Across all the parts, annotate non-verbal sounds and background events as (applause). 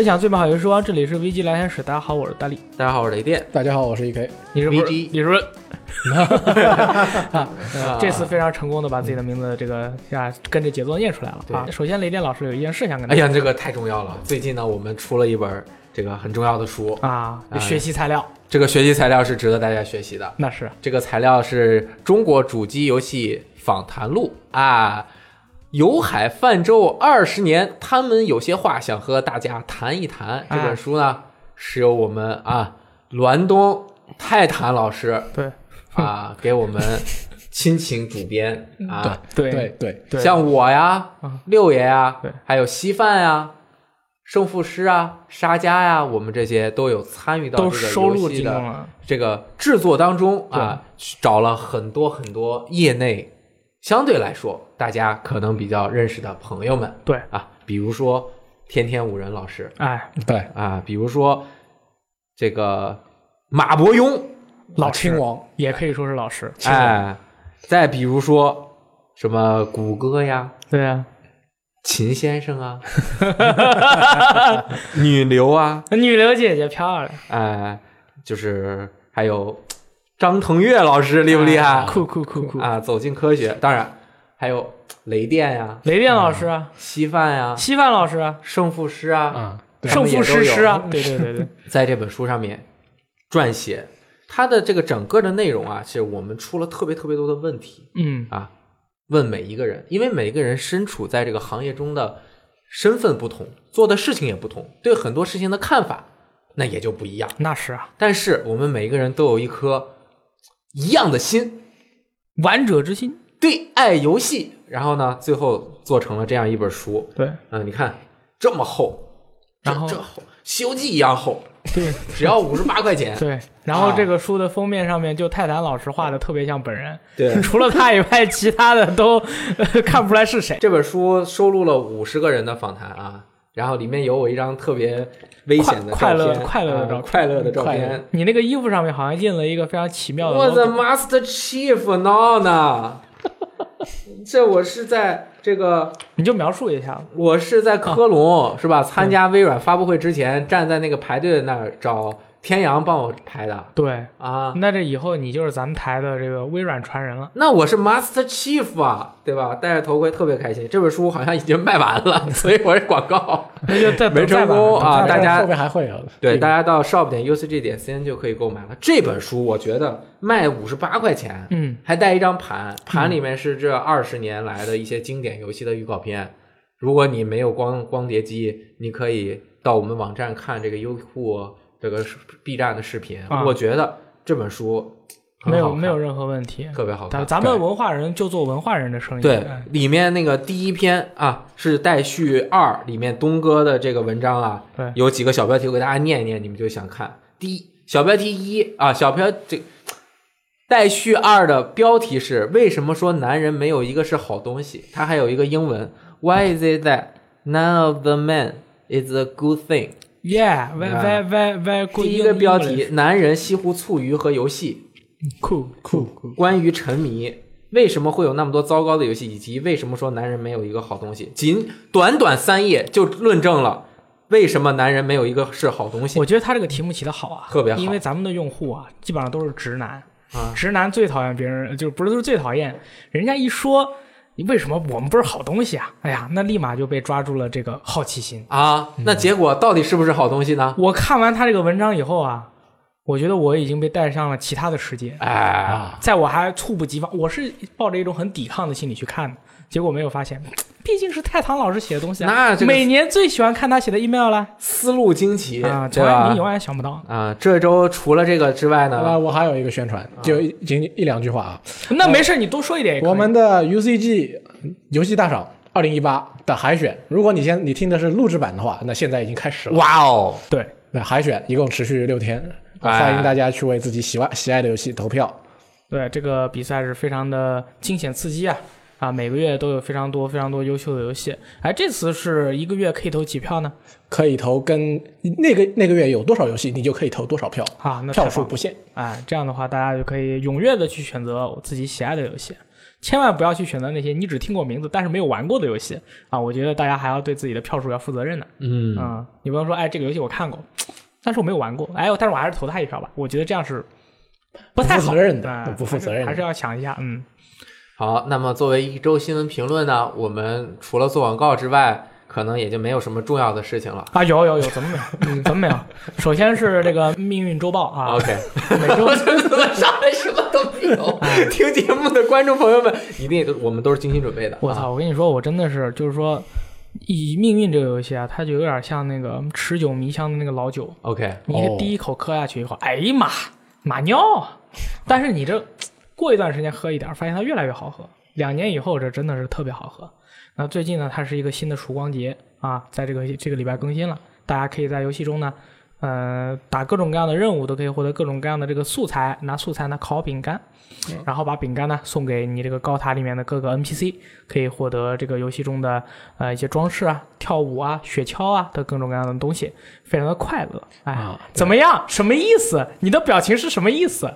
分享最美好游戏时光，这里是 VG 聊天室。大家好，我是大力。大家好，我是雷电。大家好，我是 E K。你是不是 VG 李主任？(laughs) 啊，呃这次非常成功的把自己的名字这个啊跟着节奏念出来了啊。首先，雷电老师有一件事想跟大家哎呀，这个太重要了！最近呢，我们出了一本这个很重要的书，啊哎学习材料，这个学习材料是值得大家学习的。那是这个材料是中国主机游戏访谈录啊，游海泛舟二十年，他们有些话想和大家谈一谈。这本书呢，是由我们啊栾东泰坦老师对啊给我们亲情主编啊。对 (laughs) 对对，对像我呀嗯、六爷呀对，还有稀饭呀、胜负师啊、沙家呀，我们这些都有参与到这个收录游戏的。这个制作当中啊，找了很多很多业内相对来说大家可能比较认识的朋友们对，啊，比如说天天五人老师哎，对，啊，比如说这个马伯庸，老亲王，也可以说是老师。哎，再比如说什么谷歌呀。对啊，秦先生啊，(laughs) 女流啊，女流姐姐漂亮，哎、就是还有张腾岳老师厉不厉害？酷酷酷酷。啊，走进科学，当然还有雷电呀、雷电老师啊，稀饭呀、稀饭老师啊，胜负师啊，啊，(laughs) 对胜负师师啊，对对对对，在这本书上面撰写。他的这个整个的内容啊，其实我们出了特别特别多的问题嗯，啊，问每一个人，因为每一个人身处在这个行业中的身份不同，做的事情也不同，对很多事情的看法那也就不一样。那是啊，但是我们每一个人都有一颗一样的心，玩者之心。对爱游戏，然后呢，最后做成了这样一本书。对。嗯，你看这么厚，然后这厚，《西游记》一样厚，对。只要五十八块钱。对，然后这个书的封面上面就泰坦老师画的特别像本人，对，(laughs) 除了他以外，其他的都、呃看不出来是谁。这本书收录了五十个人的访谈啊，然后里面有我一张特别危险的快乐，快乐的照片啊快乐的照片。你那个衣服上面好像印了一个非常奇妙的我的 logo，Master Chief 闹呢？这我是在这个 (laughs) 你就描述一下。我是在科隆、是嗯吧？参加微软发布会之前，站在那个排队的那儿找天阳帮我排的对，啊。那这以后你就是咱们台的这个微软传人了。那我是 Master Chief 啊，对吧？戴着头盔特别开心。这本书好像已经卖完了，(laughs) 所以我是广告。那就再没成功啊大家后面还会有。对，大家到 shop 点 ucg 点 cn 就可以购买了。这本书我觉得卖五十八块钱，嗯，还带一张盘，盘里面是这二十年来的一些经典游戏的预告片。如果你没有光光碟机，你可以到我们网站看这个优酷这个 B 站的视频。啊我觉得这本书没有没有任何问题。特别好看咱。们文化人就做文化人的生意。对哎，里面那个第一篇啊是待续二里面东哥的这个文章啊，对有几个小标题，我给大家念一念，你们就想看。第一小标题一啊，小标这待续二的标题是为什么说男人没有一个是好东西？它还有一个英文，Why is it that none of the men is a good thing？啊 very very very good。第一个标题，男人西湖醋鱼和游戏。酷酷酷。关于沉迷，为什么会有那么多糟糕的游戏，以及为什么说男人没有一个好东西？仅短短三页就论证了为什么男人没有一个是好东西我觉得他这个题目起的好啊，特别好因为咱们的用户啊，基本上都是直男，啊！直男最讨厌别人，就是不是最讨厌，人家一说你为什么我们不是好东西啊？哎呀，那立马就被抓住了这个好奇心。啊，那结果到底是不是好东西呢？我看完他这个文章以后啊，我觉得我已经被带上了其他的世界，哎，啊，在我还猝不及防，我是抱着一种很抵抗的心理去看的，结果没有发现，(tsk) 毕竟是太堂老师写的东西啊。那这个每年最喜欢看他写的 email 了思路惊奇啊，对吧你永？远想不到。啊，这周除了这个之外那呢，我还有一个宣传，就仅一两句话啊。那没事，你多说一点。我们的 UCG 游戏大赏二零一八的海选，如果你先你听的是录制版的话，那现在已经开始了。哇哦，对那海选一共持续六天，哎欢迎大家去为自己喜欢喜爱的游戏投票。对，这个比赛是非常的惊险刺激啊！啊，每个月都有非常多非常多优秀的游戏。哎，这次是一个月可以投几票呢？可以投跟那个那个月有多少游戏，你就可以投多少票，啊，那票数不限。哎，这样的话大家就可以踊跃的去选择我自己喜爱的游戏。千万不要去选择那些你只听过名字但是没有玩过的游戏啊！我觉得大家还要对自己的票数要负责任的。嗯嗯，你不能说哎这个游戏我看过，但是我没有玩过，哎，但是我还是投他一票吧。我觉得这样是不太好不负责任的不负责任的还是还是要想一下。嗯，好，那么作为一周新闻评论呢，我们除了做广告之外，可能也就没有什么重要的事情了。啊，有有有，怎么没有？嗯，怎么没有？首先是这个命运周报啊，OK，(laughs) 每周怎么上来什么都没有？听节目的观众朋友们，一定都我们都是精心准备的。啊！我操！我跟你说，我真的是，就是说，以命运这个游戏啊，它就有点像那个持久迷香的那个老酒，OK，哦你第一口喝下去以后，哎呀妈，马尿！但是你这过一段时间喝一点，发现它越来越好喝。两年以后，这真的是特别好喝。那最近呢，它是一个新的曙光节啊，在这个这个礼拜更新了，大家可以在游戏中呢，呃，打各种各样的任务，都可以获得各种各样的这个素材，拿素材呢烤饼干，然后把饼干呢送给你这个高塔里面的各个 NPC，可以获得这个游戏中的呃一些装饰啊、跳舞啊、雪橇啊的各种各样的东西，非常的快乐。哎，啊怎么样？什么意思？你的表情是什么意思？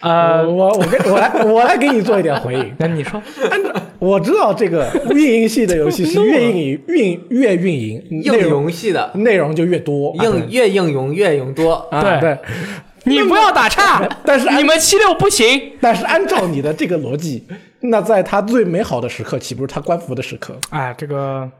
呃，我我给我来我来给你做一点回应。(laughs) 那你说，我知道这个运营系的游戏是 (laughs) 越运营运越运营应内容用系的内容就越多，应越应用越用多。啊对对。你不要打岔，但是你们七六不行。但是按照你的这个逻辑，那在他最美好的时刻，岂不是他官服的时刻？哎，这个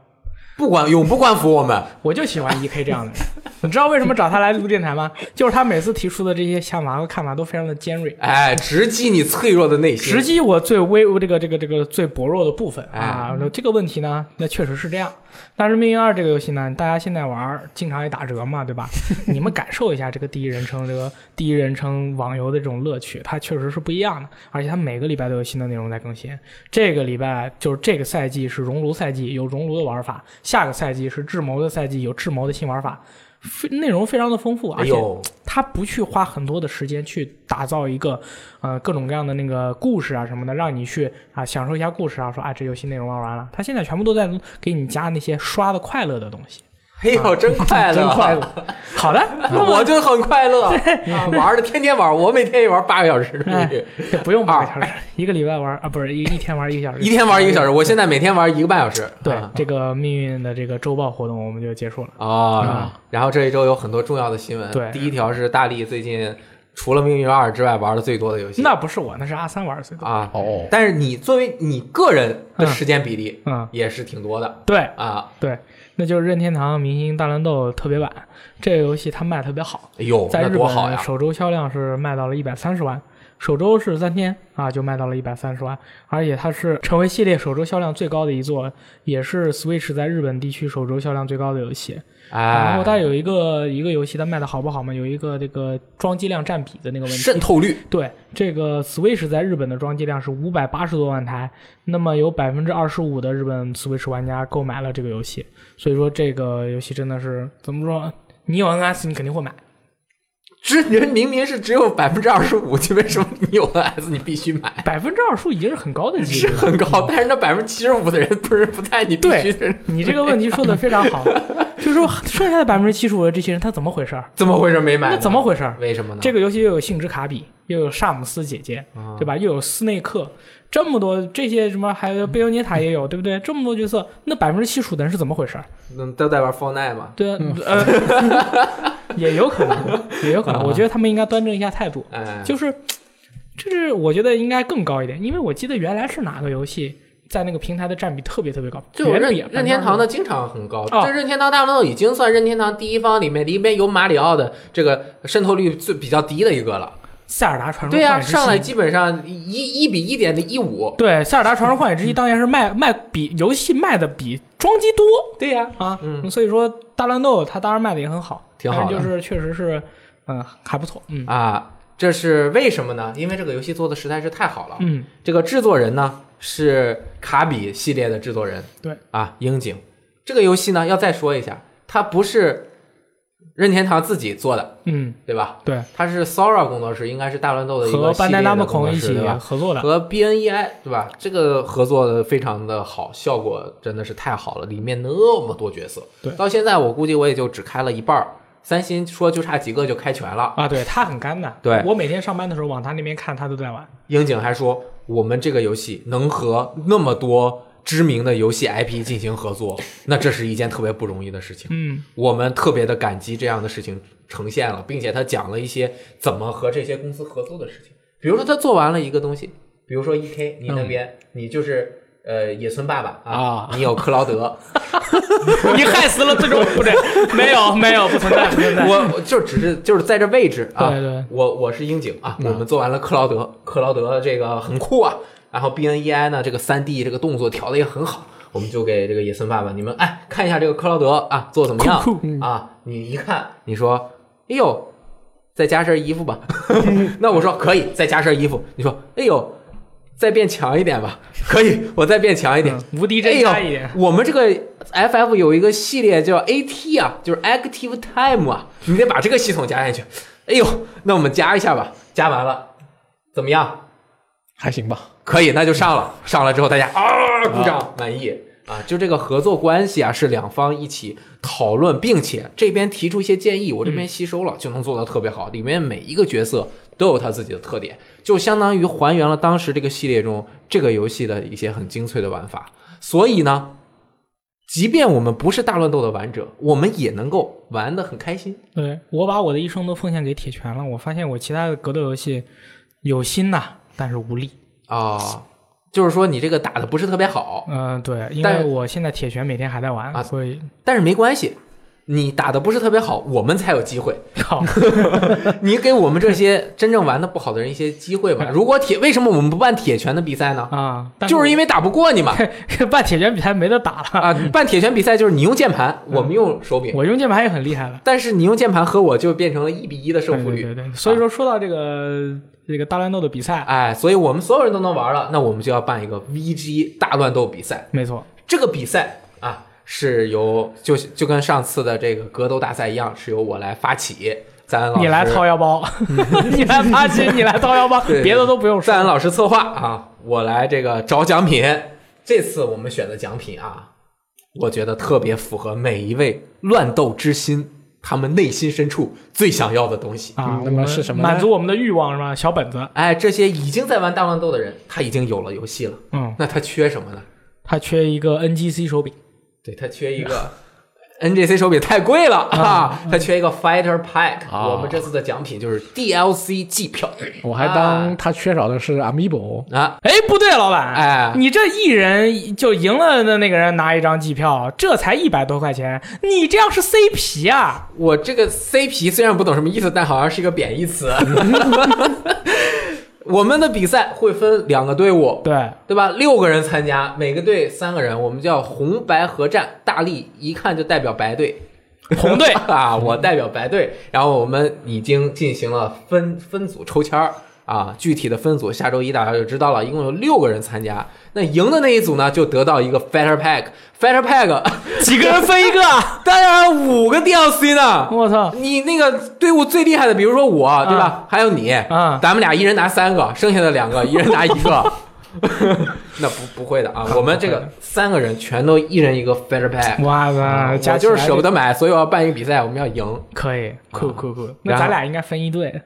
不管永不关服我们。(laughs) 我就喜欢 E K 这样的人。(laughs) 你知道为什么找他来录电台吗？(laughs) 就是他每次提出的这些想法和看法都非常的尖锐，哎，直击你脆弱的内心。直击我最微这个这个这个最薄弱的部分哎啊。那这个问题呢，那确实是这样。但是《命运二》这个游戏呢，大家现在玩儿经常也打折嘛，对吧？(laughs) 你们感受一下这个第一人称这个第一人称网游的这种乐趣，它确实是不一样的。而且它每个礼拜都有新的内容在更新。这个礼拜就是这个赛季是熔炉赛季，有熔炉的玩法；下个赛季是智谋的赛季，有智谋的新玩法。非内容非常的丰富，而且他不去花很多的时间去打造一个呃各种各样的那个故事啊什么的，让你去啊享受一下故事啊，说啊这游戏内容玩完了，他现在全部都在给你加那些刷的快乐的东西。嘿呦，真快乐，真快乐！好的，(laughs) 我就很快乐 (laughs) 啊，玩的天天玩，我每天也玩八个小时，不用八个小时，一个礼拜玩啊不是一一天玩一个小时，一天玩一个小时。我现在每天玩一个半小时。对啊这个命运的这个周报活动我们就结束了。哦，然后这一周有很多重要的新闻。嗯对第一条是大力最近除了《命运二》之外玩的最多的游戏那不是我，那是阿三玩的最多。啊。哦，但是你作为你个人的时间比例嗯，也是挺多的对啊。对，那就是任天堂明星大乱斗特别版这个游戏，它卖特别好。哎呦，那在日本多好呀！首周销量是卖到了一百三十万，首周是三天啊就卖到了一百三十万，而且它是成为系列首周销量最高的一座，也是 Switch 在日本地区首周销量最高的游戏。然哎后，它有一个一个游戏它卖的好不好嘛？有一个这个装机量占比的那个问题。渗透率对，这个 Switch 在日本的装机量是五百八十多万台，那么有百分之二十五的日本 Switch 玩家购买了这个游戏，所以说这个游戏真的是怎么说？你有 NS 你肯定会买。这人明明是只有百分之二十五，就为什么你有 NS 你必须买？百分之二十五已经是很高的几是。很高，但是那百分之七十五的人不是不在你必须的，你这个问题说的非常好，(laughs) 就是说剩下的百分之七十五的这些人他怎么回事儿？怎么回事没买？那怎么回事儿？为什么呢？这个游戏又有性之卡比，又有萨姆斯姐姐，啊对吧？又有斯内克，这么多这些什么，还有贝欧尼塔也有，对不对？这么多角色，那百分之七十五的人是怎么回事都在玩 Fortnite 嘛？对啊，呃，(laughs) 也有可能，也有可能。我觉得他们应该端正一下态度，哎，就是，就是我觉得应该更高一点，因为我记得原来是哪个游戏在那个平台的占比特别特别高，就任任天堂的经常很高，哦这任天堂大乱斗已经算任天堂第一方里面里面有马里奥的这个渗透率最比较低的一个了。塞尔达传说对呀、上来基本上一一比一点的一五。对《塞尔达传说旷野之息》当年是卖卖比游戏卖的比装机多对呀、啊，嗯所以说大乱斗它当然卖的也很好，挺好的就是确实是嗯还不错，嗯啊，这是为什么呢？因为这个游戏做的实在是太好了。嗯这个制作人呢是卡比系列的制作人，对啊，樱井。这个游戏呢要再说一下，它不是任天堂自己做的，嗯对吧？对，它是 Sora 工作室，应该是大乱斗的一和个系列的工作对吧？合作的，和 BNEI 对吧？这个合作的非常的好，效果真的是太好了，里面那么多角色，对到现在我估计我也就只开了一半儿。三星说就差几个就开全了。啊，对他很干的，对我每天上班的时候往他那边看，他都在玩，樱井还说，我们这个游戏能和那么多知名的游戏 IP 进行合作，那这是一件特别不容易的事情。嗯。我们特别的感激这样的事情呈现了，并且他讲了一些怎么和这些公司合作的事情。比如说，他做完了一个东西，比如说 E K，你那边、你就是呃野村爸爸啊你有克劳德，(laughs) 你害死了最终不对，(laughs) 没有没有不存在不存在。我我就只是就是在这位置啊，对对。我我是樱井啊，我们做完了克劳德，克劳德这个很酷啊，然后 B N E I 呢这个三 D 这个动作调的也很好，我们就给这个野森爸爸，你们哎看一下这个克劳德啊做怎么样酷啊？你一看你说，哎呦，再加身衣服吧，(laughs) 那我说可以，再加身衣服，你说，哎呦。再变强一点吧，可以，我再变强一点。无敌真加一点，，我们这个 FF 有一个系列叫 AT 啊，就是 Active Time 啊，你得把这个系统加进去。哎呦，那我们加一下吧，加完了怎么样？还行吧。可以，那就上了。上了之后大家啊鼓掌，满意啊。就这个合作关系啊，是两方一起讨论，并且这边提出一些建议，我这边吸收了，就能做得特别好。里面每一个角色都有他自己的特点，就相当于还原了当时这个系列中这个游戏的一些很精粹的玩法。所以呢，即便我们不是大乱斗的玩者，我们也能够玩得很开心。对我把我的一生都奉献给铁拳了，我发现我其他的格斗游戏有心呐，但是无力。啊，就是说你这个打的不是特别好，嗯、对，因但为我现在铁拳每天还在玩，啊所以但是没关系，你打的不是特别好，我们才有机会。(laughs) 好，你给我们这些真正玩的不好的人一些机会吧。如果铁，为什么我们不办铁拳的比赛呢？啊，但就是因为为打不过你嘛。(laughs) (laughs) 办铁拳比赛没得打了，啊，办铁拳比赛就是你用键盘，我们用手柄，我用键盘也很厉害了。但是你用键盘和我就变成了一比一的胜负率。对对对对，所以说说到这个、这个大乱斗的比赛，哎，所以我们所有人都能玩了，那我们就要办一个 VG 大乱斗比赛。没错，这个比赛啊，是由就就跟上次的这个格斗大赛一样，是由我来发起。赞恩老师，你来掏腰包，(laughs) 你来发起，你来掏腰包，别的都不用说赞恩。老师策划啊，我来这个找奖品。这次我们选的奖品啊，我觉得特别符合每一位乱斗之心他们内心深处最想要的东西。啊嗯，那么是什么满足我们的欲望是吧？小本子，哎，这些已经在玩大乱斗的人，他已经有了游戏了，嗯，那他缺什么呢？他缺一个 NGC 手柄，对他缺一个 (laughs) NGC 手柄太贵了啊，他缺一个 Fighter Pack。啊我们这次的奖品就是 DLC 季票我还当他缺少的是 Amiibo，啊，哎，不对，老板，哎你这一人就赢了的那个人拿一张机票，这才一百多块钱，你这样是 CP 啊？我这个 CP 虽然不懂什么意思，但好像是一个贬义词。(laughs) 我们的比赛会分两个队伍，对，对吧？六个人参加，每个队三个人，我们叫红白合战。大力一看就代表白队，红队 (laughs) 啊，我代表白队。然后我们已经进行了分分组抽签儿啊，具体的分组下周一大家就知道了。一共有六个人参加，那赢的那一组呢，就得到一个 Fighter Pack。Fighter Pack (laughs) 几个人分一个？(laughs) 当然五个 DLC 呢。我操！你那个队伍最厉害的，比如说我，对吧？还有你，啊咱们俩一人拿三个，剩下的两个 (laughs) 一人拿一个。那不不会的啊，我们这个三个人全都一人一个 Fighter Pack。哇塞，我就是舍不得，买，所以我要办一个比赛，我们要赢。可以，酷酷酷。那咱俩应该分一队，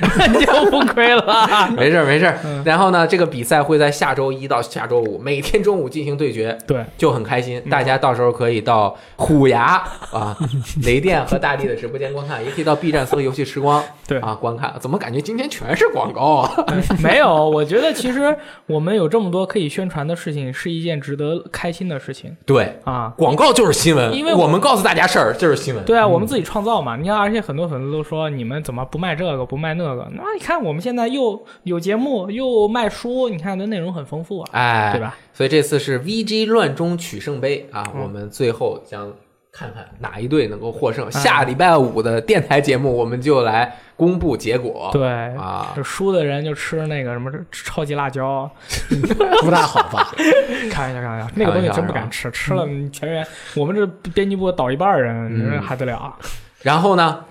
(laughs) 就不亏了。(laughs) 没事儿没事然后呢，这个比赛会在下周一到下周五每天中午进行对决，对，就很开心。大家到时候可以到虎牙 (laughs) 啊、雷电和大力的直播间观看，也可以到 B 站搜“游戏时光”对啊观看。怎么感觉今天全是广告啊？没有，我觉得其实我们有这么多可以宣传的事情，是一件值得开心的事情对，啊。广告就是新闻，因为我我们告诉大家事儿就是新闻。对啊，我们自己创造嘛。你看，而且很多粉丝都说你们怎么不卖这个不卖那个？那你看我们现在又有节目又卖书，你看的内容很丰富啊，哎，对吧？所以这次是 VG 乱中取胜杯啊，嗯我们最后将看看哪一队能够获哎胜。下礼拜五的电台节目，我们就来公布结果。对啊就输的人就吃那个什么超级辣椒，(laughs) 不大好吧？(laughs) 开玩笑，开玩笑，那个东西真不敢吃，吃了全员我们这编辑部倒一半人，嗯你说还得了啊？然后呢，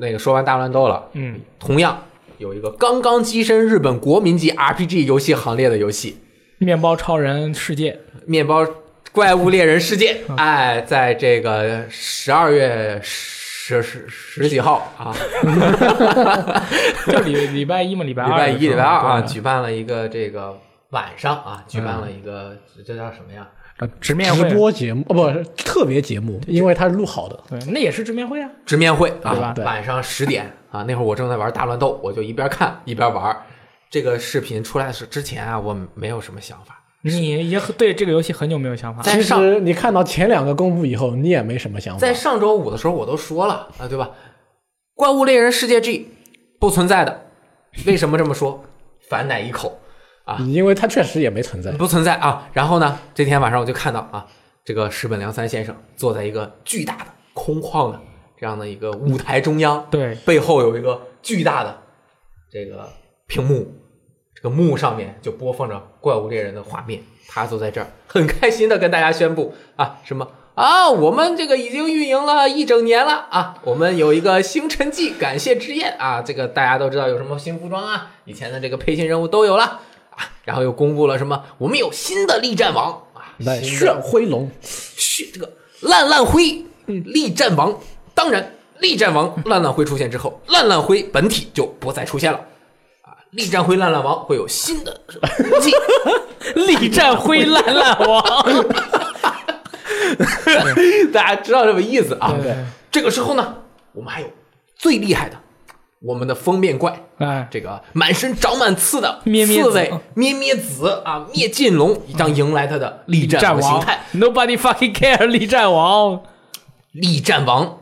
那个说完大乱斗了，嗯，同样有一个刚刚跻身日本国民级 RPG 游戏行列的游戏面包超人世界，《面包怪物猎人世界》，嗯。哎，在这个十二月十十十几号啊，(laughs) 就礼礼拜一嘛，(laughs) 礼拜二礼拜一、礼拜二啊，举办了一个这个晚上啊举办了一个这叫什么呀？直直面会，播节目哦，不是特别节目，因为它是录好的。对，那也是直面会啊。直面会啊对晚上十点啊，那会儿我正在玩大乱斗，我就一边看一边玩。这个视频出来的时之前啊，我没有什么想法。你也对这个游戏很久没有想法，其实你看到前两个公布以后，你也没什么想法在。上周五的时候我都说了啊，对吧？怪物猎人世界 G 不存在的，为什么这么说？反奶一口，因为它确实也没存在。不存在啊。然后呢，这天晚上我就看到啊，这个石本良三先生坐在一个巨大的空旷的这样的一个舞台中央，对，背后有一个巨大的这个屏幕，这个幕上面就播放着怪物猎人的画面。他坐在这儿，很开心的跟大家宣布啊，什么啊，我们这个已经运营了一整年了啊，我们有一个星辰记感谢之宴啊，这个大家都知道有什么新服装啊，以前的这个配信任务都有了啊，然后又公布了什么，我们有新的力战王。啊，炫辉龙，炫这个烂烂灰力战王，当然力战王烂烂灰出现之后，烂烂灰本体就不再出现了。啊，力战灰烂烂王会有新的武器，(laughs) 力战灰烂烂王。(laughs) 大家知道什么意思啊？对，这个时候呢，我们还有最厉害的，我们的封面怪。哎，这个满身长满刺的咩咩子刺猬咩咩子啊，灭尽龙将迎来他的力战 (laughs) 战王王形态。，Nobody fucking care，力战王。力战王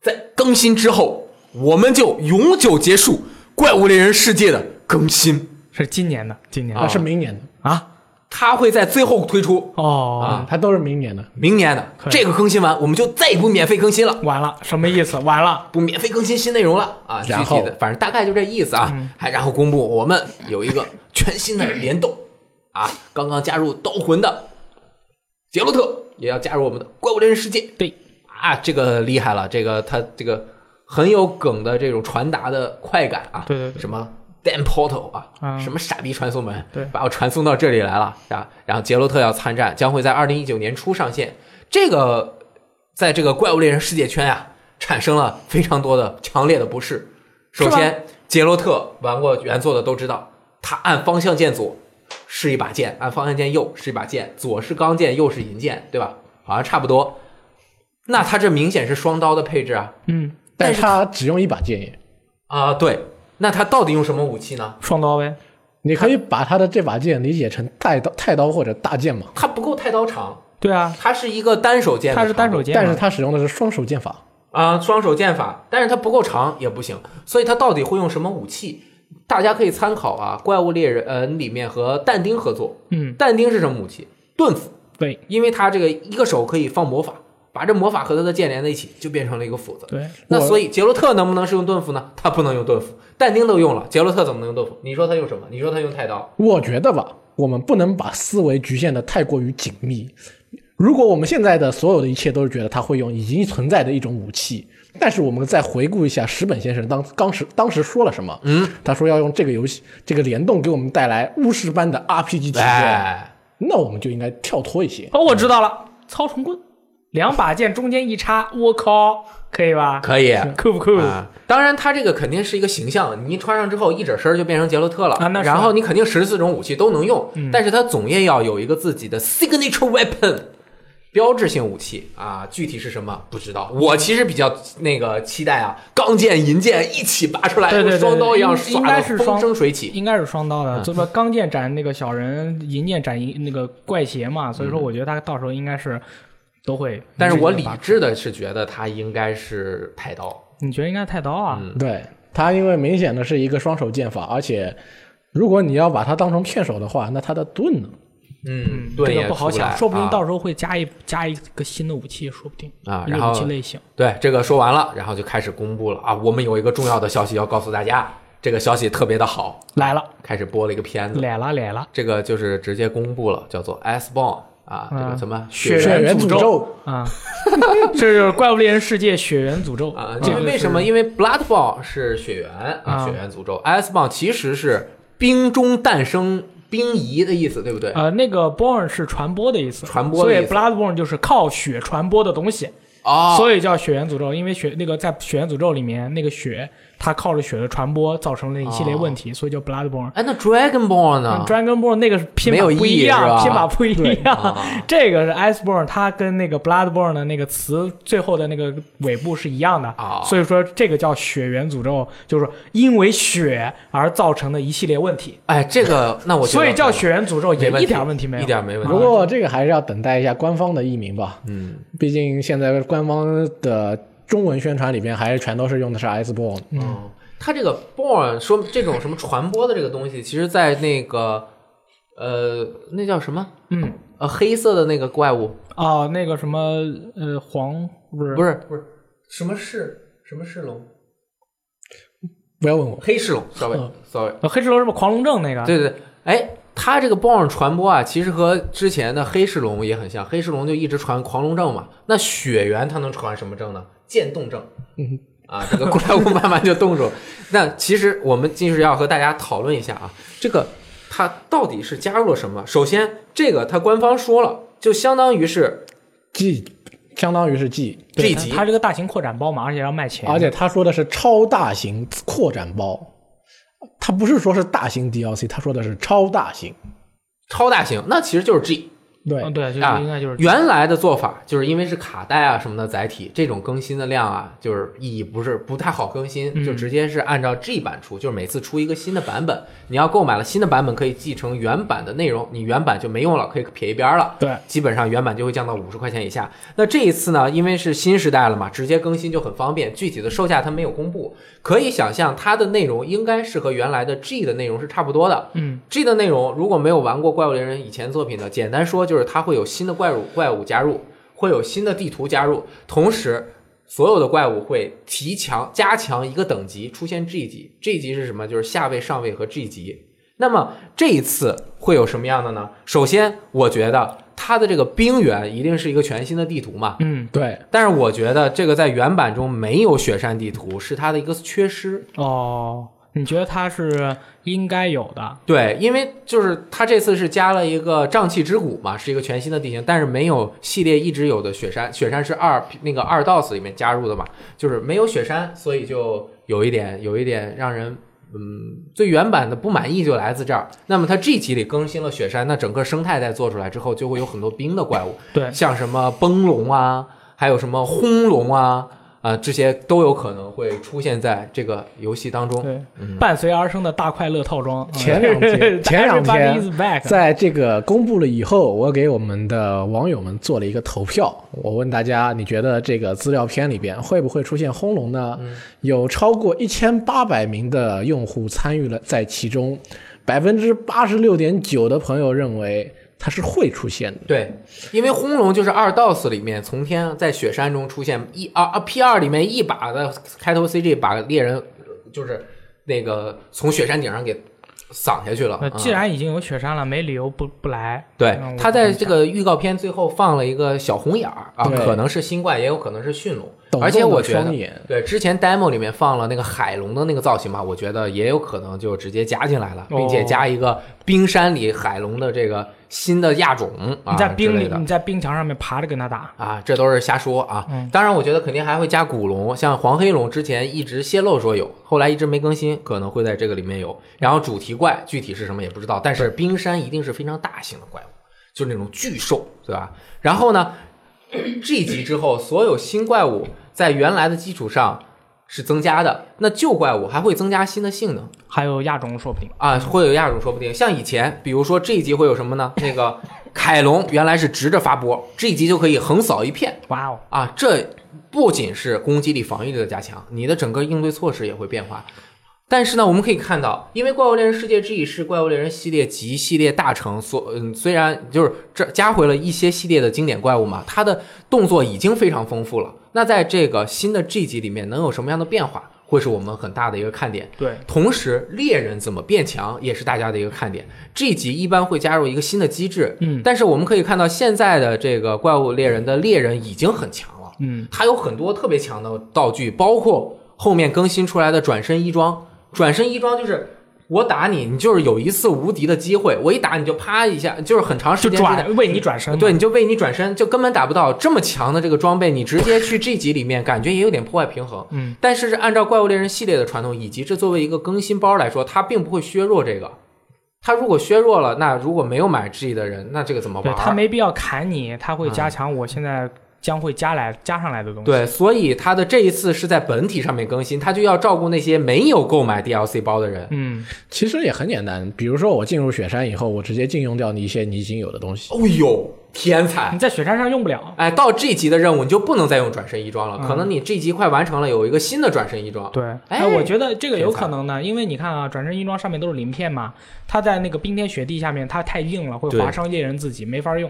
在更新之后，我们就永久结束怪物猎人世界的更新。是今年的，今年那的是明年的啊它会在最后推出。哦，啊，它都是明年的。明年的。这个更新完，我们就再也不免费更新了，完了，什么意思？完了，不免费更新新内容了。啊！具然后体的，反正大概就这意思啊。还然后公布我们有一个全新的联动。啊，刚刚加入刀魂的杰洛特也要加入我们的怪物猎人世界。对，啊，这个厉害了，这个他这个很有梗的这种传达的快感啊，对对对。什么 damn portal 啊，啊什么傻逼传送门，对把我传送到这里来了啊，然后杰洛特要参战，将会在二零一九年初上线，这个在这个怪物猎人世界圈啊，产生了非常多的强烈的不适。首先，杰洛特玩过原作的都知道，他按方向键左是一把剑，按方向键右是一把剑，左是钢剑，右是银剑，对吧？好像差不多。那他这明显是双刀的配置啊！嗯，但是他只用一把剑耶，啊，对，那他到底用什么武器呢？双刀呗。你可以把他的这把剑理解成太刀、太刀或者大剑嘛。他不够太刀长，对啊，它是一个单手剑它是单手剑，但是它使用的是双手剑法，啊，双手剑法，但是它不够长也不行，所以它到底会用什么武器？大家可以参考啊，《怪物猎人》呃里面和但丁合作，嗯，但丁是什么武器？盾斧，对。因为他这个一个手可以放魔法，把这魔法和他的剑连在一起，就变成了一个斧子。对，那所以杰洛特能不能是用盾斧呢？他不能用盾斧，但丁都用了，杰洛特怎么能用盾斧？你说他用什么？你说他用太刀？我觉得吧，我们不能把思维局限的太过于紧密。如果我们现在的所有的一切都是觉得他会用已经存在的一种武器，但是我们再回顾一下石本先生当当时当时说了什么？嗯，他说要用这个游戏这个联动给我们带来巫师般的 RPG 体验，哎，那我们就应该跳脱一些。哦，我知道了，操虫棍，两把剑中间一插，我靠，可以吧？可以。酷不酷？啊，当然，他这个肯定是一个形象，你一穿上之后，一整身就变成杰洛特了。啊那是然后你肯定十四种武器都能用，但是他总也要有一个自己的 signature weapon，标志性武器啊，具体是什么不知道。我其实比较那个期待啊，钢剑、银剑一起拔出来，对对对跟双刀一样应耍的风是双生水起。应该是双刀嗯的，这么钢剑斩那个小人，银剑斩银那个怪邪嘛，所以说我觉得他到时候应该是都会。嗯但是我理智的是觉得他应该是太刀，你觉得应该太刀啊？嗯对他，因为明显的是一个双手剑法，而且如果你要把它当成片手的话，那他的盾呢？嗯，对这个不好出来想，说不定啊到时候会加一加一个新的武器，说不定啊然后武器类型。对，这个说完了，然后就开始公布了啊，我们有一个重要的消息要告诉大家，这个消息特别的好，来了，开始播了一个片子，来了，来了这个就是直接公布了，叫做 S Born 啊，这个嗯什么血血缘诅咒啊！这是怪物猎人世界血缘诅咒啊，这为为什么？因为 Bloodborne 是血缘啊，啊血缘诅咒，S Born 其实是冰中诞生冰仪的意思，对不对？呃，那个 born 是传播的意思，所以传播的意思 bloodborne 就是靠血传播的东西，哦，所以叫血缘诅咒。因为血那个在血缘诅咒里面，那个血它靠着血的传播造成了一系列问题，所以叫 Bloodborne。哎，那 Dragonborn 呢？Dragonborn 那个是拼法不一样，拼法不一样。啊。(laughs) 这个是 Iceborne，它跟那个 Bloodborne 的那个词最后的那个尾部是一样的，啊所以说这个叫血缘诅咒，就是说因为血而造成的一系列问题，哎，这个那我所以叫血缘诅咒也没问题一点问题没有，一点没问题。不过这个还是要等待一下官方的译名吧，嗯，毕竟现在官方的中文宣传里边还是全都是用的是 Iceborne。嗯，它这个 born 说这种什么传播的这个东西，其实在那个呃，那叫什么？嗯，呃，黑色的那个怪物，啊，那个什么呃黄不是。不是不是。什么是什么是龙？不要问我，黑市龙，sorry 嗯。sorry，呃黑市龙是不是狂龙症那个？对对对，哎，它这个 born 传播啊，其实和之前的黑市龙也很像，黑市龙就一直传狂龙症嘛，那血缘它能传什么症呢？渐冻症。嗯啊，这个怪物慢慢就冻住。(laughs) 那其实我们就是要和大家讨论一下啊，这个它到底是加入了什么？首先，这个它官方说了，就相当于是 G 相当于是 G G 级它集它是个大型扩展包嘛，而且要卖钱，而且他说的是超大型扩展包，他不是说是大型 DLC，他说的是超大型。超大型，那其实就是 G。对嗯，对，就啊应该就是原来的做法就是因为是卡带啊什么的载体，这种更新的量啊，就是意义不是不太好更新，嗯就直接是按照 G 版出，就是每次出一个新的版本，你要购买了新的版本可以继承原版的内容，你原版就没用了，可以撇一边儿了。对，基本上原版就会降到五十块钱以下。那这一次呢，因为是新时代了嘛，直接更新就很方便。具体的售价它没有公布，可以想象它的内容应该是和原来的 G 的内容是差不多的。嗯 G 的内容如果没有玩过《怪物猎人》以前作品的，简单说就是它会有新的怪物怪物加入，会有新的地图加入，同时所有的怪物会提强加强一个等级，出现 G 级。G 级是什么？就是下位、上位和 G 级。那么这一次会有什么样的呢？首先，我觉得它的这个冰原一定是一个全新的地图嘛。嗯对，但是我觉得这个在原版中没有雪山地图，是它的一个缺失。哦，你觉得它是应该有的？对，因为就是它这次是加了一个瘴气之谷嘛，是一个全新的地形，但是没有系列一直有的雪山，雪山是二那个二 DOS 里面加入的嘛，就是没有雪山，所以就有一点有一点让人嗯最原版的不满意就来自这儿。那么它这集里更新了雪山，那整个生态在做出来之后，就会有很多冰的怪物，对，像什么崩龙啊，还有什么轰龙啊。啊、这些都有可能会出现在这个游戏当中。对，嗯伴随而生的大快乐套装。前两天前两天在这个公布了以后，我给我们的网友们做了一个投票。我问大家，你觉得这个资料片里边会不会出现轰龙呢？有超过一千八百名的用户参与了在其中，百分之八十六点九的朋友认为它是会出现的。对，因为轰龙就是二 DOS 里面从天在雪山中出现一啊啊 P 二里面一把的开头 CG 把猎人就是那个从雪山顶上给扫下去了。既然已经有雪山了，没理由不不来。对他在这个预告片最后放了一个小红眼儿啊，可能是新冠，也有可能是驯龙，抖而且我觉得。对，之前 demo 里面放了那个海龙的那个造型嘛，我觉得也有可能就直接加进来了，并且哦加一个冰山里海龙的这个新的亚种啊你在冰里，的你在冰墙上面爬着跟他打。啊，这都是瞎说啊。嗯当然，我觉得肯定还会加古龙，像黄黑龙之前一直泄露说有，后来一直没更新，可能会在这个里面有。然后主题怪具体是什么也不知道，但是冰山一定是非常大型的怪物，就是那种巨兽，对吧？然后呢，这一集之后，所有新怪物在原来的基础上是增加的，那旧怪物还会增加新的性能。还有亚种说不定。啊，会有亚种说不定。像以前，比如说这一集会有什么呢？那个 (laughs) 凯龙原来是直着发波，这一集就可以横扫一片哇哦，啊！这不仅是攻击力、防御力的加强，你的整个应对措施也会变化。但是呢，我们可以看到，因为《怪物猎人世界 G》是《怪物猎人》系列集系列大成，所嗯，虽然就是这加回了一些系列的经典怪物嘛，它的动作已经非常丰富了。那在这个新的 G 级里面，能有什么样的变化，会是我们很大的一个看点。对，同时，猎人怎么变强也是大家的一个看点。这一集一般会加入一个新的机制，嗯但是我们可以看到现在的这个怪物猎人的猎人已经很强了，嗯，它有很多特别强的道具，包括后面更新出来的转身衣装。转身一装就是我打你，你就是有一次无敌的机会，我一打你就啪一下，就是很长时间之内。转为你转身，对，你就为你转身，就根本打不到这么强的这个装备，你直接去 G 级里面，感觉也有点破坏平衡。嗯，但是按照怪物猎人系列的传统，以及这作为一个更新包来说，它并不会削弱这个。他如果削弱了，那如果没有买 G 的人，那这个怎么对玩？他没必要砍你，他会嗯加强我现在将会加来加上来的东西。对，所以它的这一次是在本体上面更新，它就要照顾那些没有购买 DLC 包的人。嗯，其实也很简单，比如说我进入雪山以后，我直接禁用掉你一些你已经有的东西。哦呦，天才你！在雪山上用不了。哎，到 G 级的任务你就不能再用转身衣装了，嗯可能你 G 级快完成了，有一个新的转身衣装。对，哎哎，我觉得这个有可能呢，因为你看啊，转身衣装上面都是鳞片嘛，它在那个冰天雪地下面，它太硬了，会划伤猎人自己，没法用。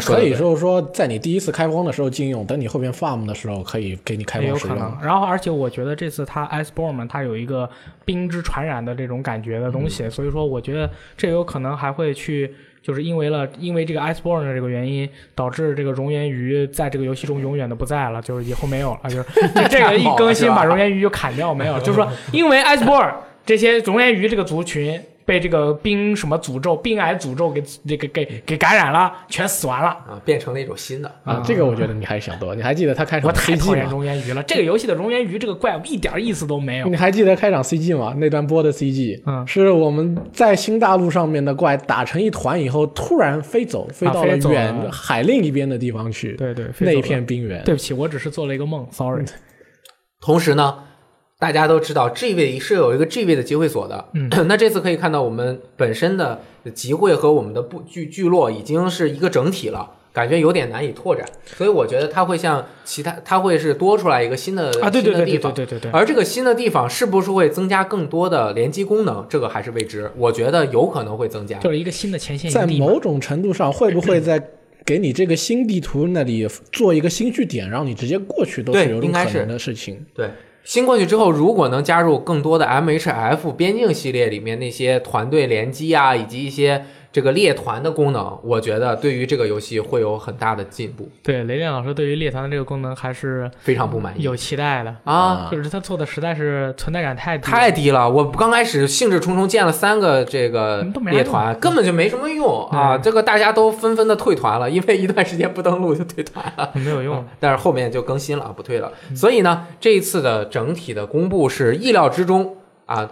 可以就是说，在你第一次开荒的时候禁用，等你后边 farm 的时候可以给你开荒使用。可能。然后，而且我觉得这次它 Iceborne 它有一个冰之传染的这种感觉的东西，嗯所以说我觉得这有可能还会去，就是因为了因为这个 Iceborne 的这个原因，导致这个熔岩鱼在这个游戏中永远的不在了，就是以后没有了，就是 (laughs) 这个一更新把熔岩鱼就砍掉没有，就是说因为 Iceborne 这些熔岩鱼这个族群。被这个冰什么诅咒、冰癌诅咒给这个给给感染了，全死完了。啊，变成了一种新的。啊，这个我觉得你还是想多。你还记得他开场我太讨 CG 厌吗？熔岩鱼了，这个游戏的熔岩鱼这个怪物一点意思都没有。你还记得开场 CG 吗？那段播的 CG，嗯是我们在新大陆上面的怪打成一团以后，突然飞走，飞到了飞走了远海另一边的地方去，对对，那一片冰原。对不起，我只是做了一个梦，sorry。同时呢，大家都知道 G 位是有一个 G 位的集会所的。嗯，(clears throat) 那这次可以看到我们本身的集会和我们的部聚聚落已经是一个整体了。感觉有点难以拓展，所以我觉得它会像其他，它会是多出来一个新的啊，对对对对新的地方。对对对对，而这个新的地方是不是会增加更多的联机功能，这个还是未知。我觉得有可能会增加。就是一个新的前线在。某种程度上，会不会在给你这个新地图那里做一个新据点，让你直接过去，都是有可能的事情。对，新过去之后，如果能加入更多的 MHF 边境系列里面那些团队联机啊，以及一些这个猎团的功能，我觉得对于这个游戏会有很大的进步，对，雷电老师对于猎团的这个功能还是非常不满意有期待的，啊。就是他做的实在是存在感太低，太低了！我刚开始兴致冲冲建了三个这个猎团，根本就没什么用啊！嗯这个大家都纷纷的退团了，因为一段时间不登录就退团了。没有用。但是后面就更新了，不退了。嗯所以呢，这一次的整体的公布是意料之中啊，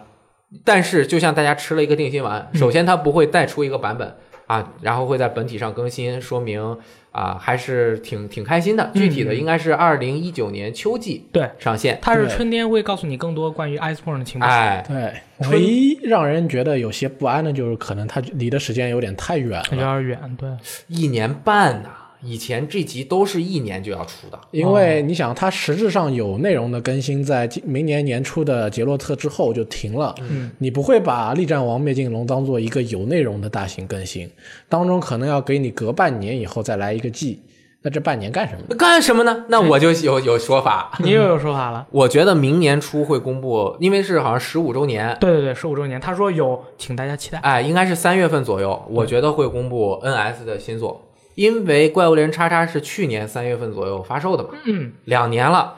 但是就像大家吃了一个定心丸，嗯首先它不会再出一个版本啊，然后会在本体上更新，说明啊还是挺挺开心的。具体的应该是二零一九年秋季嗯对，上线。它是春天会告诉你更多关于 Iceborne 的情报。哎，对，唯一让人觉得有些不安的就是，可能它离的时间有点太远了有。点远，对，一年半呐、以前这集都是一年就要出的。因为你想，它实质上有内容的更新，在今明年年初的杰洛特之后就停了。嗯，你不会把《力战王灭尽龙》当做一个有内容的大型更新，当中可能要给你隔半年以后再来一个季。那这半年干什么呢？干什么呢？那我就有有说法。你又有说法了。我觉得明年初会公布，因为是好像十五周年，对对对，十五周年，他说有，请大家期待。哎，应该是三月份左右，我觉得会公布 NS 的新作，因为《怪物猎人叉叉》是去年三月份左右发售的嘛，嗯，两年了。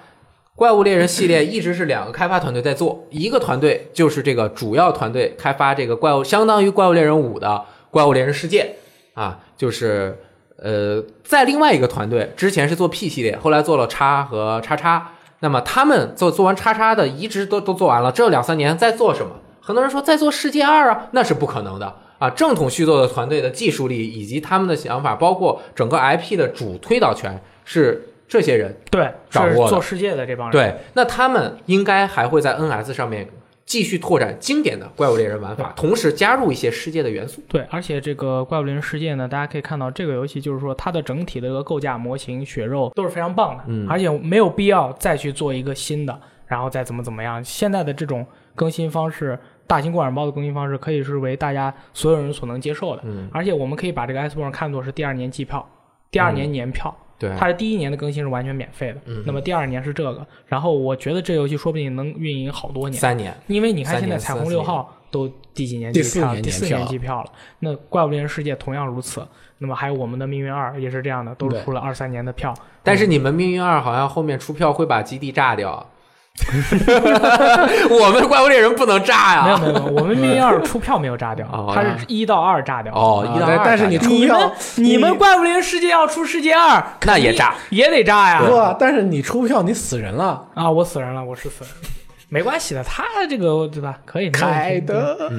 怪物猎人系列一直是两个开发团队在做，一个团队就是这个主要团队开发这个怪物，相当于怪物猎人五的怪物猎人世界啊，就是呃，在另外一个团队之前是做 P 系列，后来做了叉和叉叉。那么他们做做完叉叉的移植都都做完了，这两三年在做什么？很多人说在做世界二啊，那是不可能的啊！正统续作的团队的技术力以及他们的想法，包括整个 IP 的主推导权是这些人对，掌握的做世界的这帮人。对，那他们应该还会在 NS 上面继续拓展经典的怪物猎人玩法，同时加入一些世界的元素。对，而且这个怪物猎人世界呢，大家可以看到这个游戏就是说它的整体的一个构架模型、血肉都是非常棒的，嗯而且没有必要再去做一个新的，然后再怎么怎么样。现在的这种更新方式，大型过软包的更新方式，可以是为大家所有人所能接受的。嗯，而且我们可以把这个 Iceborne 看作是第二年季票，第二年年票。对，它是第一年的更新是完全免费的，嗯那么第二年是这个，然后我觉得这游戏说不定能运营好多年，三年，因为你看现在彩虹六号都第几年第四季票？第四年季票了。那怪物猎人世界同样如此。那么还有我们的命运二也是这样的，都是出了二三年的票。但是你们命运二好像后面出票会把基地炸掉，(laughs) 我们怪物猎人不能炸呀！没有没有，没有我们命运二出票没有炸掉哦，它是一到二炸掉。哦，一到二啊但是你出票你们怪物猎人世界要出世界二，那也炸也得炸呀！不啊，但是你出票你死人了，啊，我死人了，我是死人，没关系的，他这个对吧？可以，没问题凯德，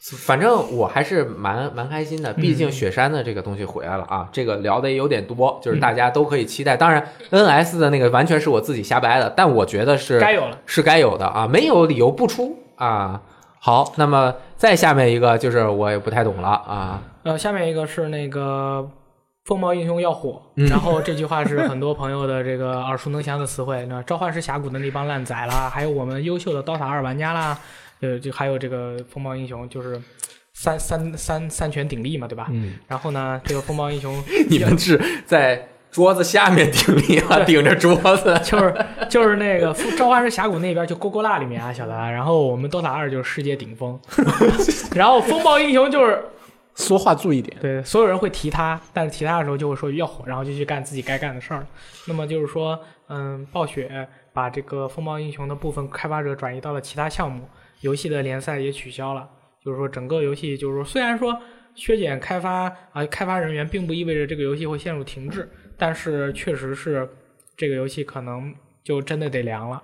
反正我还是蛮蛮开心的，毕竟雪山的这个东西回来了啊，这个聊的也有点多，就是大家都可以期待。当然，NS 的那个完全是我自己瞎掰的，但我觉得是该有了。是该有的啊，没有理由不出啊。好，那么再下面一个就是我也不太懂了啊，呃，下面一个是那个风暴英雄要火，嗯然后这句话是很多朋友的这个耳熟能详的词汇，那召唤师峡谷的那帮烂仔啦，还有我们优秀的刀塔二玩家啦，呃，就还有这个风暴英雄，就是三三三三权鼎立嘛，对吧？嗯，然后呢，这个风暴英雄 (laughs) 你们是在桌子下面 (laughs) 顶立啊，顶着桌子，(laughs) 就是就是那个召唤师峡谷那边就勾勾辣里面啊，小达，然后我们 DOTA 二就是世界顶峰，然后风暴英雄就是说话注意点。对，所有人会提他，但是提他的时候就会说要火，然后就去干自己该干的事儿。那么就是说，嗯，暴雪把这个风暴英雄的部分开发者转移到了其他项目，游戏的联赛也取消了。就是说，整个游戏就是说，虽然说削减开发啊、开发人员，并不意味着这个游戏会陷入停滞，但是确实是这个游戏可能就真的得凉了。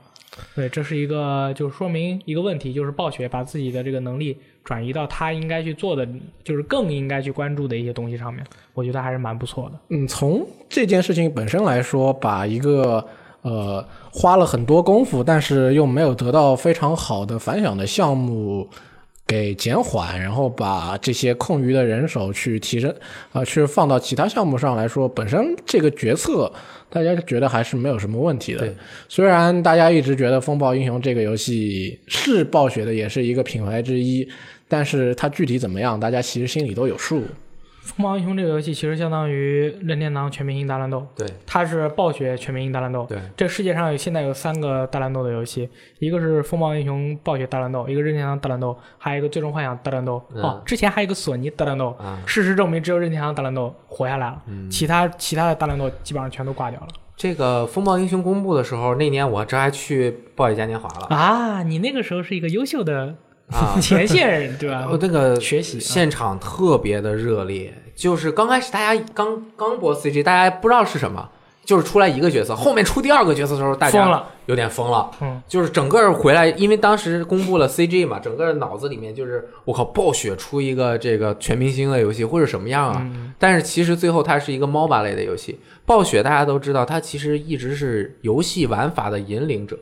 对，这是一个就说明一个问题，就是暴雪把自己的这个能力转移到他应该去做的，就是更应该去关注的一些东西上面，我觉得还是蛮不错的。嗯，从这件事情本身来说，把一个呃花了很多功夫，但是又没有得到非常好的反响的项目给减缓，然后把这些空余的人手去提升，啊、去放到其他项目上来说，本身这个决策大家觉得还是没有什么问题的对。虽然大家一直觉得《风暴英雄》这个游戏是暴雪的，也是一个品牌之一，但是它具体怎么样，大家其实心里都有数。风暴英雄这个游戏其实相当于任天堂全明星大乱斗，对它是暴雪全明星大乱斗。对，这世界上有现在有三个大乱斗的游戏，一个是风暴英雄暴雪大乱斗，一个任天堂大乱斗，还有一个最终幻想大乱斗。嗯哦，之前还有一个索尼大乱斗。啊，事实证明，只有任天堂大乱斗活下来了，其他其他的大乱斗基本上全都挂掉了。这个风暴英雄公布的时候，那年我这还去暴雪嘉年华了啊，你那个时候是一个优秀的啊，(laughs) 前线人，对吧？我那个学习啊现场特别的热烈，就是刚开始大家刚刚播 CG，大家不知道是什么，就是出来一个角色，后面出第二个角色的时候，大家有点疯了。嗯，就是整个回来，因为当时公布了 CG 嘛，整个脑子里面就是我靠，暴雪出一个这个全明星的游戏会是什么样啊？嗯但是其实最后它是一个 MOBA 类的游戏，暴雪大家都知道，它其实一直是游戏玩法的引领者。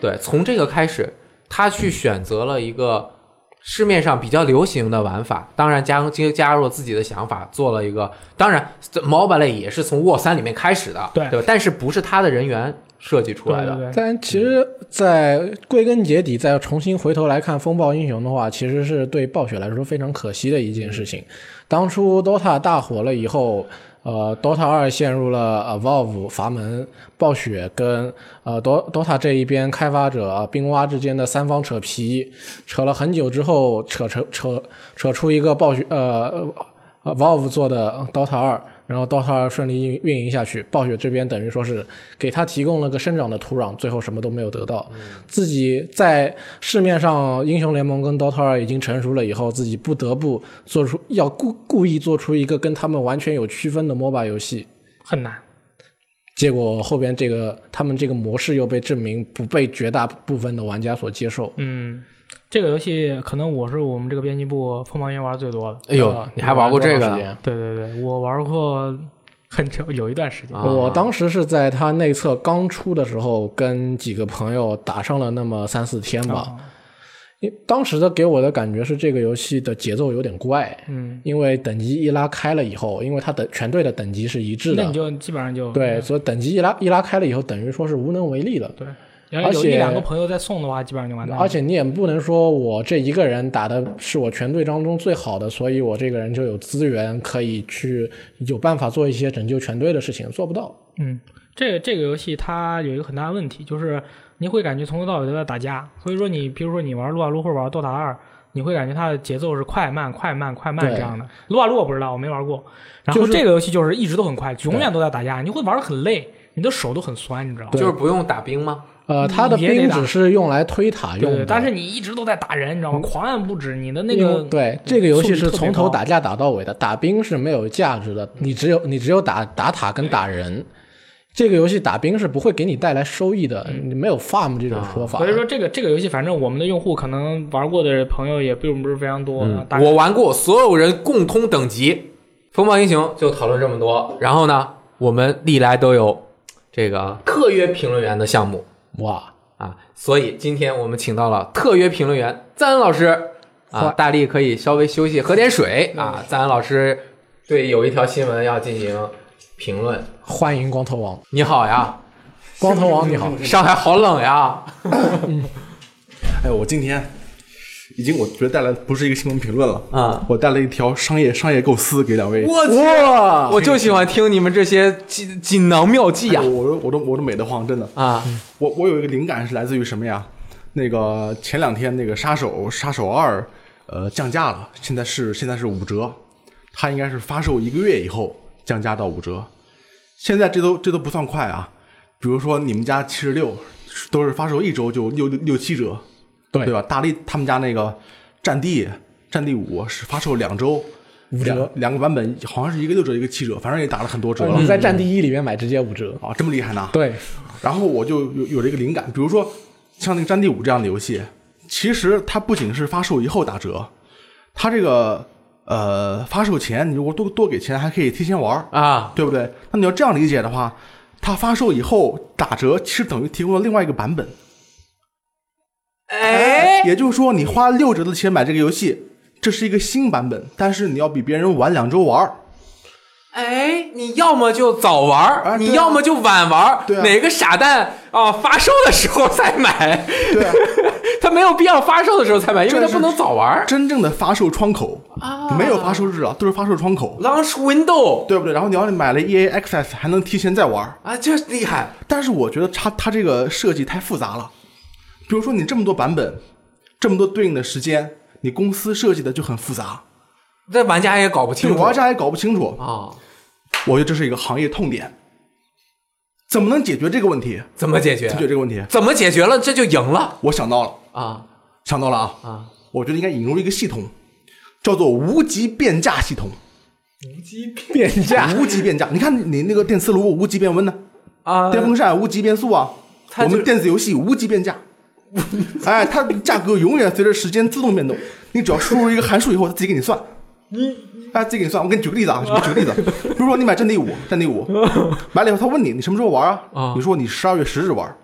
对，从这个开始，他去选择了一个市面上比较流行的玩法，当然加加加入了自己的想法，做了一个。当然这，MOBA 类也是从沃三里面开始的，对对吧？但是不是他的人员设计出来的，对对对，但其实，在归根结底，再重新回头来看《风暴英雄》的话，其实是对暴雪来说非常可惜的一件事情。当初 DOTA 大火了以后，呃，DOTA 二陷入了 Evolve 阀门，暴雪跟呃 Dota 这一边开发者、冰蛙之间的三方扯皮，扯了很久之后，扯扯扯扯出一个暴雪呃 Evolve 做的 DOTA 二。然后 DOTA 二顺利运运营下去，暴雪这边等于说是给他提供了个生长的土壤，最后什么都没有得到。自己在市面上英雄联盟跟 DOTA 二已经成熟了以后，自己不得不做出要故故意做出一个跟他们完全有区分的 MOBA 游戏，很难。结果后边这个他们这个模式又被证明不被绝大部分的玩家所接受。嗯，这个游戏可能我是我们这个编辑部风暴英雄玩最多的。哎呦呃，你还玩过这个对对对，我玩过很久，有一段时间。啊我当时是在它内测刚出的时候，跟几个朋友打上了那么三四天吧。啊因当时的给我的感觉是这个游戏的节奏有点怪，嗯，因为等级一拉开了以后，因为它的全队的等级是一致的，那你就基本上就对，所以等级一拉一拉开了以后，等于说是无能为力了。对，然后有而且一两个朋友在送的话，基本上就完蛋了。而且你也不能说我这一个人打的是我全队当中最好的，所以我这个人就有资源可以去有办法做一些拯救全队的事情，做不到。嗯，这个这个游戏它有一个很大的问题，就是你会感觉从头到尾都在打架。所以说你比如说你玩撸啊撸或者玩 DOTA 二，你会感觉它的节奏是快慢快慢快慢这样的。撸啊撸我不知道，我没玩过。然后这个游戏就是一直都很快，永远都在打架，你会玩的很累。你的手都很酸，你知道吗？就是不用打兵吗？呃，他的兵只是用来推塔用的，对对，但是你一直都在打人，你知道吗？狂按不止，你的那个对这个游戏是从头打架打到尾的，打兵是没有价值的，你只有你只有打打塔跟打人。这个游戏打兵是不会给你带来收益的，你没有 farm 这种说法。所以说这个这个游戏，反正我们的用户可能玩过的朋友也并不是非常多。嗯我玩过，所有人共通等级。风暴英雄就讨论这么多，然后呢，我们历来都有这个特约评论员的项目哇，啊，所以今天我们请到了特约评论员赞恩老师。啊，大力可以稍微休息，喝点水。啊。赞恩老师对有一条新闻要进行评论。欢迎光头王，你好呀，光头王你好，上海好冷呀。(laughs) 哎，我今天已经我觉得带来不是一个新闻评论了啊，我带了一条商业商业构思给两位。我哇，我就喜欢听你们这些锦锦囊妙计啊哎我都我都我都美得慌，真的。啊我我有一个灵感是来自于什么呀？那个前两天那个杀手杀手二呃降价了，现在是现在是五折，它应该是发售一个月以后降价到五折。现在这都这都不算快啊，比如说你们家七十六都是发售一周就六六六七折，对对吧？大力他们家那个战地战地五是发售两周。五折两两个版本好像是一个六折一个七折，反正也打了很多折了、你在战地一里面买直接五折，啊，这么厉害呢？对，然后我就有有了一个灵感，比如说像那个《战地五》这样的游戏，其实它不仅是发售以后打折，它这个呃发售前你如果多多给钱，还可以提前玩，啊，对不对？那你要这样理解的话，它发售以后打折，其实等于提供了另外一个版本。哎，也就是说，你花六折的钱买这个游戏，这是一个新版本，但是你要比别人晚两周玩儿。哎，你要么就早玩儿，你要么就晚玩儿，哪个傻蛋啊发售的时候再买？对啊，(laughs) 他没有必要发售的时候才买，因为他不能早玩儿。真正的发售窗口啊没有发售日啊，都是发售窗口，Launch window 对不对？然后你要是买了 EA Access，还能提前再玩儿。啊，这厉害！但是我觉得它它这个设计太复杂了。比如说你这么多版本，这么多对应的时间，你公司设计的就很复杂，那玩家也搞不清楚个玩家也搞不清楚。啊，我觉得这是一个行业痛点。怎么能解决这个问题？怎么解决解？决这个问题，怎么解决了？这就赢了我想到了，啊想到了啊！啊！我觉得应该引入一个系统，叫做无极变价系统。无极变价 (laughs) 无极变价，你看你那个电磁炉无极变温呢，啊，电风扇无极变速啊，我们电子游戏无极变价。(laughs) 哎，它价格永远随着时间自动变动，你只要输入一个函数以后，它自己给你算。你哎，自己给你算。我给你举个例子啊，举个例子，比如说你买战地五，战地五买了以后，他问你你什么时候玩啊？啊你说你十二月十日玩。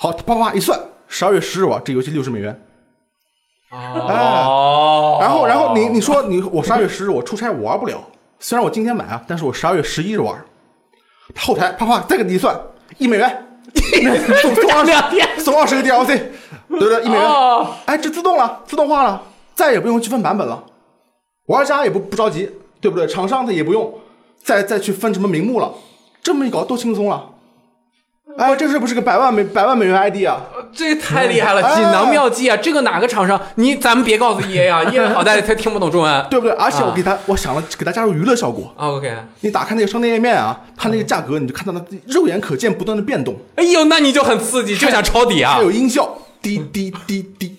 好，啪啪啪一算，十二月十日玩，这游戏六十美元。哦，然后，然后你你说你我十二月十日我出差我玩不了，虽然我今天买啊，但是我十二月十一日玩。他后台啪啪再给你一算，一美元，送 (laughs) 送二两天十送二十个 DLC，对不对？一美元，哦哎，这自动了，自动化了，再也不用去分版本了，玩家也不不着急，对不对？厂商他也不用再再去分什么名目了，这么一搞多轻松了。哎，这是不是个百万美百万美元 ID 啊？这太厉害了，哎锦囊妙计啊！这个哪个厂商？你咱们别告诉 EA 啊，(laughs) EA 好歹他听不懂中文。对不对？而且我啊给他，我想了给他加入娱乐效果。啊 OK，你打开那个商店页面啊，它那个价格你就看到它肉眼可见不断的变动，哎呦，那你就很刺激，就想抄底啊还！有音效，滴滴滴滴，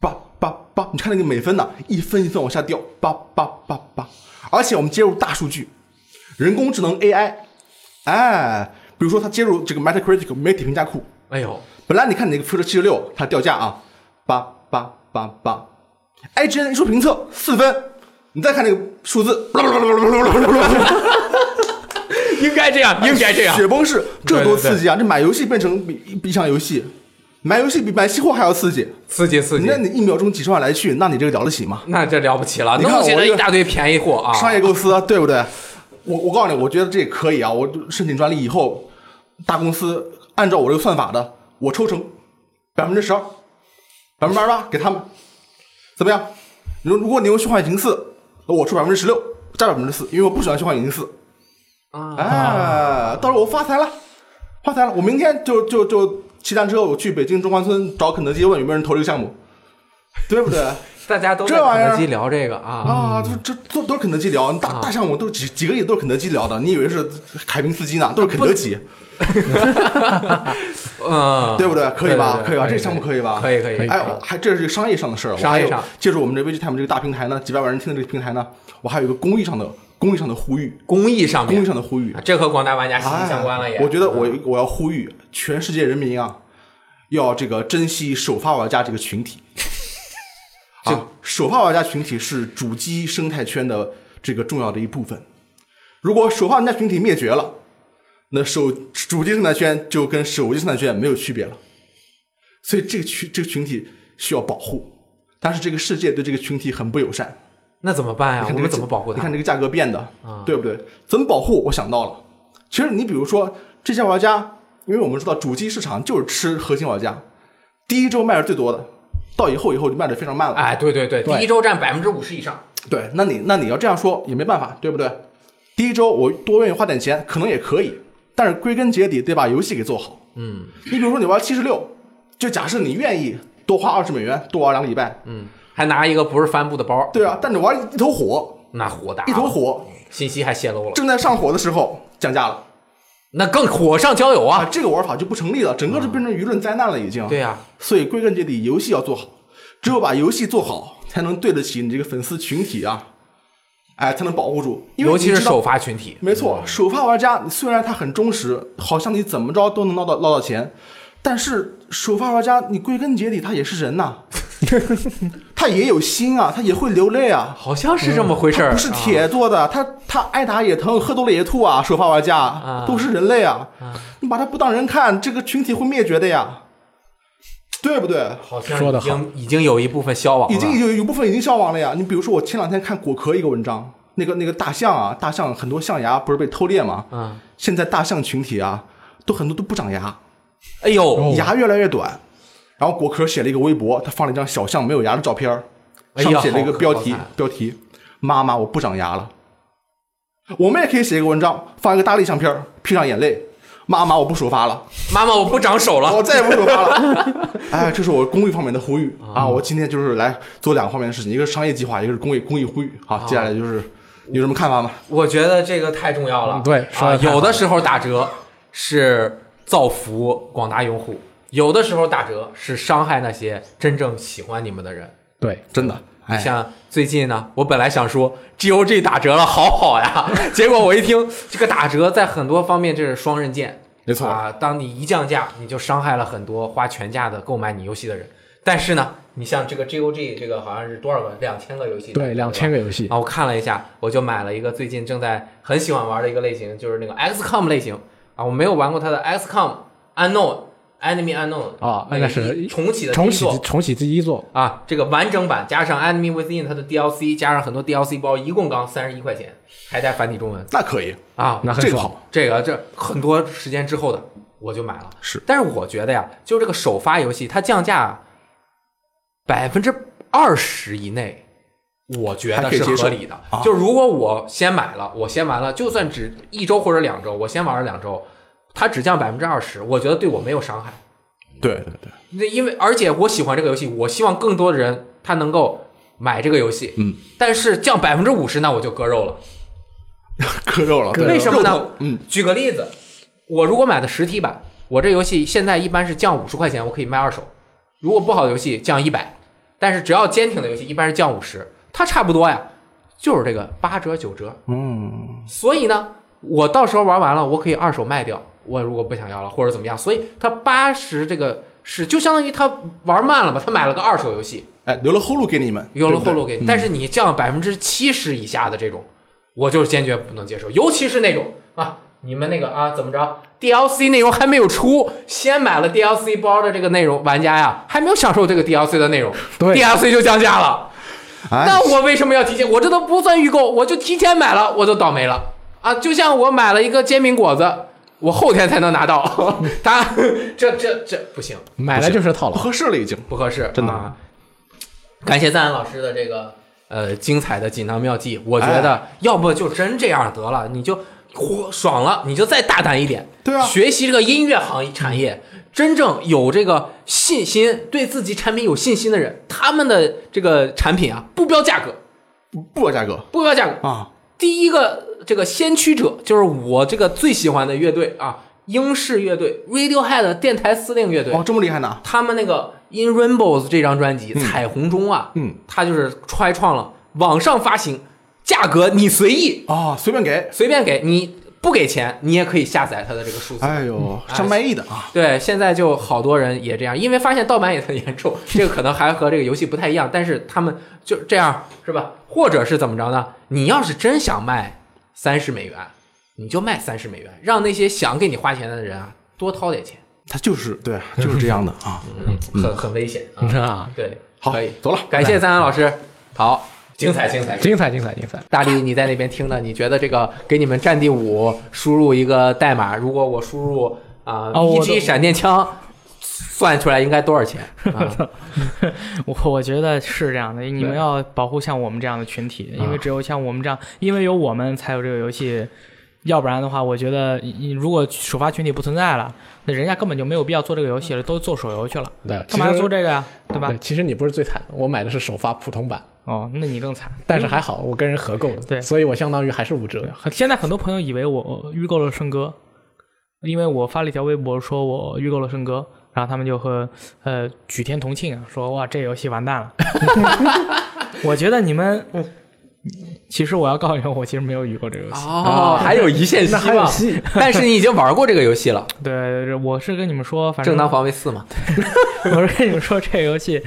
叭叭叭，你看那个每分呐、一分一分往下掉，叭叭叭叭。而且我们接入大数据，人工智能 AI，哎，比如说它接入这个 Metacritic 媒体评价库，哎呦，本来你看你那个 Future 七十六，它掉价啊，八八八八，IGN 一说评测四分，你再看那个数字，(laughs) 应该这样，(laughs) 应该这样。雪崩式，这多刺激啊！这买游戏变成比比一场游戏，买游戏比买期货还要刺激。刺激刺激那，你一秒钟几十万来去，那你这个了得起吗？那这了不起了，你看我这个来一大堆便宜货啊！商业构思，对不对？我我告诉你，我觉得这也可以啊！我申请专利以后，大公司按照我这个算法的，我抽成百分之十二，百分之八十八给他们，怎么样？如如果你用虚幻引擎四，那我出百分之十六，加百分之四，因为我不喜欢虚幻引擎四。啊哎，到时候我发财了，发财了！我明天就就就骑单车，我去北京中关村找肯德基，问有没有人投这个项目，对不对？(laughs) 大家都在这玩意儿肯德基聊这个啊，啊，这这都都是肯德基聊，大大项目都是几几个亿都是肯德基聊的，你以为是凯宾斯基呢？都是肯德基，嗯，对不对？可以吧？对对对可以吧？可以这个项目可以吧？可以可以可以哎，我还这是商业上的事儿，我还有商业上借助我们这 VG Time 这个大平台呢，几百万人听的这个平台呢，我还有一个公益上的公益上的呼吁，公益上公益，上的呼吁啊，这和广大玩家息息相关了也。哎我觉得我嗯我要呼吁全世界人民啊，要这个珍惜首发玩家这个群体。啊，首发玩家群体是主机生态圈的这个重要的一部分。如果首发玩家群体灭绝了，那手主机生态圈就跟手机生态圈没有区别了。所以这个群这个群体需要保护，但是这个世界对这个群体很不友善。那怎么办呀？你看这个我们怎么保护它你看？这个价格变的，啊对不对？怎么保护？我想到了，其实你比如说这些玩家，因为我们知道主机市场就是吃核心玩家，第一周卖的最多的，到以后以后就卖的非常慢了。哎，对对对，对第一周占百分之五十以上。对，那你那你要这样说也没办法，对不对？第一周我多愿意花点钱，可能也可以，但是归根结底得把游戏给做好。嗯。你比如说你玩七十六，就假设你愿意多花二十美元，多玩两个礼拜，嗯，还拿一个不是帆布的包，对啊，但你玩一头火，那火大，一头火。信息还泄露了，正在上火的时候降价了。那更火上浇油啊，啊！这个玩法就不成立了，整个就变成舆论灾难了，已经。对呀、所以归根结底，游戏要做好，只有把游戏做好，才能对得起你这个粉丝群体啊，哎，才能保护住。尤其是首，发群体，没错，首发玩家虽然他很忠实，好像你怎么着都能捞到捞到钱，但是首发玩家你归根结底他也是人呐，(laughs) 他也有心啊，他也会流泪啊。好像是这么回事儿、他不是铁做的，他他挨打也疼，喝多了也吐啊！首发玩家都是人类啊，你把他不当人看，这个群体会灭绝的呀，对不对？好像说的已经已经有一部分消亡了，已经有有部分已经消亡了呀。你比如说，我前两天看果壳一个文章，那个那个大象啊，大象很多象牙不是被偷猎吗？嗯，现在大象群体啊，都很多都不长牙，哎呦，哦牙越来越短。然后果壳写了一个微博，他放了一张小象没有牙的照片上面写了一个标题标题：妈妈我不长牙了。我们也可以写一个文章，放一个大力相片儿，披上眼泪，妈妈我不首发了。妈妈我不长手了，我再也不首发了。(laughs) 哎，这是我公益方面的呼吁啊！我今天就是来做两个方面的事情，一个是商业计划，一个是公益公益呼吁。好，接下来就是你有什么看法吗？我觉得这个太重要了。嗯对有的时候打折是造福广大用户，有的时候打折是伤害那些真正喜欢你们的人。对，真的，哎，像最近呢，我本来想说 GOG 打折了，好好呀，(laughs) 结果我一听这个打折在很多方面这是双刃剑，没错啊。当你一降价，你就伤害了很多花全价的购买你游戏的人。但是呢，你像这个 GOG 这个好像是多少个？两千个游戏，对，两千个。个游戏啊，我看了一下，我就买了一个最近正在很喜欢玩的一个类型，就是那个 XCOM 类型啊。我没有玩过它的 XCOM Unknown Enemy Unknown 啊那是重启的重启重启第一作，啊，这个完整版加上 Enemy Within 它的 DLC，加上很多 DLC 包，一共刚三十一块钱，还带繁体中文那可以，啊。那很爽。这个好，这个这很多时间之后的我就买了，是但是我觉得呀，就这个首发游戏，它降价百分之二十以内，我觉得是合理的。啊就如果我先买了，我先玩了，就算只一周或者两周，我先玩了两周，它只降百分之二十，我觉得对我没有伤害。对对对，那因为而且我喜欢这个游戏，我希望更多的人他能够买这个游戏。嗯，但是降百分之五十，那我就割肉了。(laughs) 割肉了，对为什么呢？嗯，举个例子，我如果买的实体版，我这游戏现在一般是降五十块钱，我可以卖二手。如果不好的游戏降一百，但是只要坚挺的游戏一般是降五十，它差不多呀，就是这个八折九折。嗯，所以呢，我到时候玩完了，我可以二手卖掉。我如果不想要了或者怎么样，所以他八十这个是就相当于他玩慢了吧，他买了个二手游戏，哎，留了后路给你们，留了后路给你。但是你降百分之七十以下的这种，我就是坚决不能接受，尤其是那种啊，你们那个啊怎么着，DLC 内容还没有出，先买了 DLC 包的这个内容，玩家呀还没有享受这个 DLC 的内容对，DLC 就降价了。哎，那我为什么要提前？我这都不算预购，我就提前买了，我就倒霉了啊！就像我买了一个煎饼果子，我后天才能拿到，(laughs) 他这这这不行，买了就是套不。合适了已经。不合适，真的。啊。感谢赞恩老师的这个呃精彩的锦囊妙计，我觉得要不就真这样得了，你就火爽了，你就再大胆一点，对啊。学习这个音乐行业产业，真正有这个信心、对自己产品有信心的人，他们的这个产品啊，不标价格，不不标价格。不标价格。啊，第一个这个先驱者就是我这个最喜欢的乐队啊，英式乐队 Radiohead 电台司令乐队。哦，这么厉害呢？他们那个 In Rainbows 这张专辑《彩虹中》啊，嗯，他就是开创了网上发行，价格你随意啊，随便给。随便给你不给钱，你也可以下载它的这个数字。哎呦，上卖艺的啊！对，现在就好多人也这样，因为发现盗版也很严重，这个可能还和这个游戏不太一样，但是他们就这样是吧？或者是怎么着呢？你要是真想卖三十美元，你就卖三十美元，让那些想给你花钱的人啊多掏点钱，他就是对，就是这样的啊。嗯很很危险啊。啊，对，好可以，走了感谢三安老师，好，精彩精彩。精彩精彩精彩！大力，你在那边听的，你觉得这个给你们战地五输入一个代码，如果我输入啊、哦我 BG 闪电枪，算出来应该多少钱？啊、(laughs) 我我觉得是这样的，你们要保护像我们这样的群体，因为只有像我们这样，因为有我们才有这个游戏，要不然的话，我觉得你如果首发群体不存在了，那人家根本就没有必要做这个游戏了，都做手游去了，对，干嘛要做这个呀？对吧对，？其实你不是最惨的，我买的是首发普通版，哦，那你更惨。但是还好我跟人合购的，对所以我相当于还是五折。很现在很多朋友以为我预购了圣歌，因为我发了一条微博说我预购了圣歌，然后他们就和呃举天同庆啊，说哇这游戏完蛋了。(laughs) 我觉得你们，(laughs) 其实我要告诉你们，我其实没有预购这个游戏。哦，还有一线希望，(laughs) 但是你已经玩过这个游戏了，对，我是跟你们说，反正正当防卫四嘛。(laughs) 我是跟你们说，这个游戏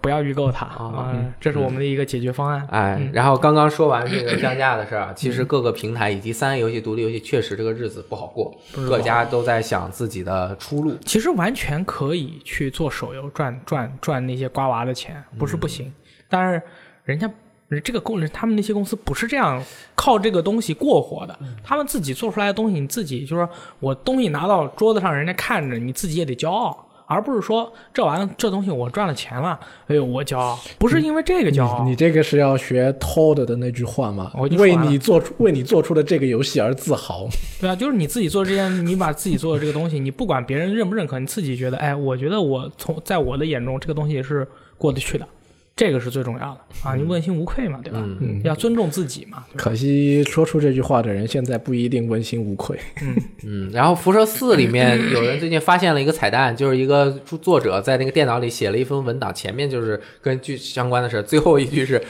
不要预购它啊啊，这是我们的一个解决方案。哎，然后刚刚说完这个 (coughs) 降价的事儿啊，其实各个平台以及三 A 游戏、独立游戏确实这个日子不好过，各家都在想自己的出路。其实完全可以去做手游赚赚赚那些瓜娃的钱，不是不行。但是人家这个公他们那些公司不是这样靠这个东西过活的，他们自己做出来的东西，你自己就是说我东西拿到桌子上，人家看着你自己也得骄傲。而不是说这玩意儿这东西我赚了钱了，哎呦我骄傲，不是因为这个骄傲，你这个是要学 Todd 的那句话吗为你做出为你做出的这个游戏而自豪。(laughs) 对啊，就是你自己做这件，你把自己做的这个东西，你不管别人认不认可，你自己觉得，哎，我觉得我从在我的眼中，这个东西是过得去的，这个是最重要的啊，你问心无愧嘛，对吧？嗯要尊重自己嘛，可惜说出这句话的人现在不一定问心无愧。嗯，(laughs) 然后辐射四里面有人最近发现了一个彩蛋，就是一个作者在那个电脑里写了一封文档，前面就是跟剧相关的事，最后一句是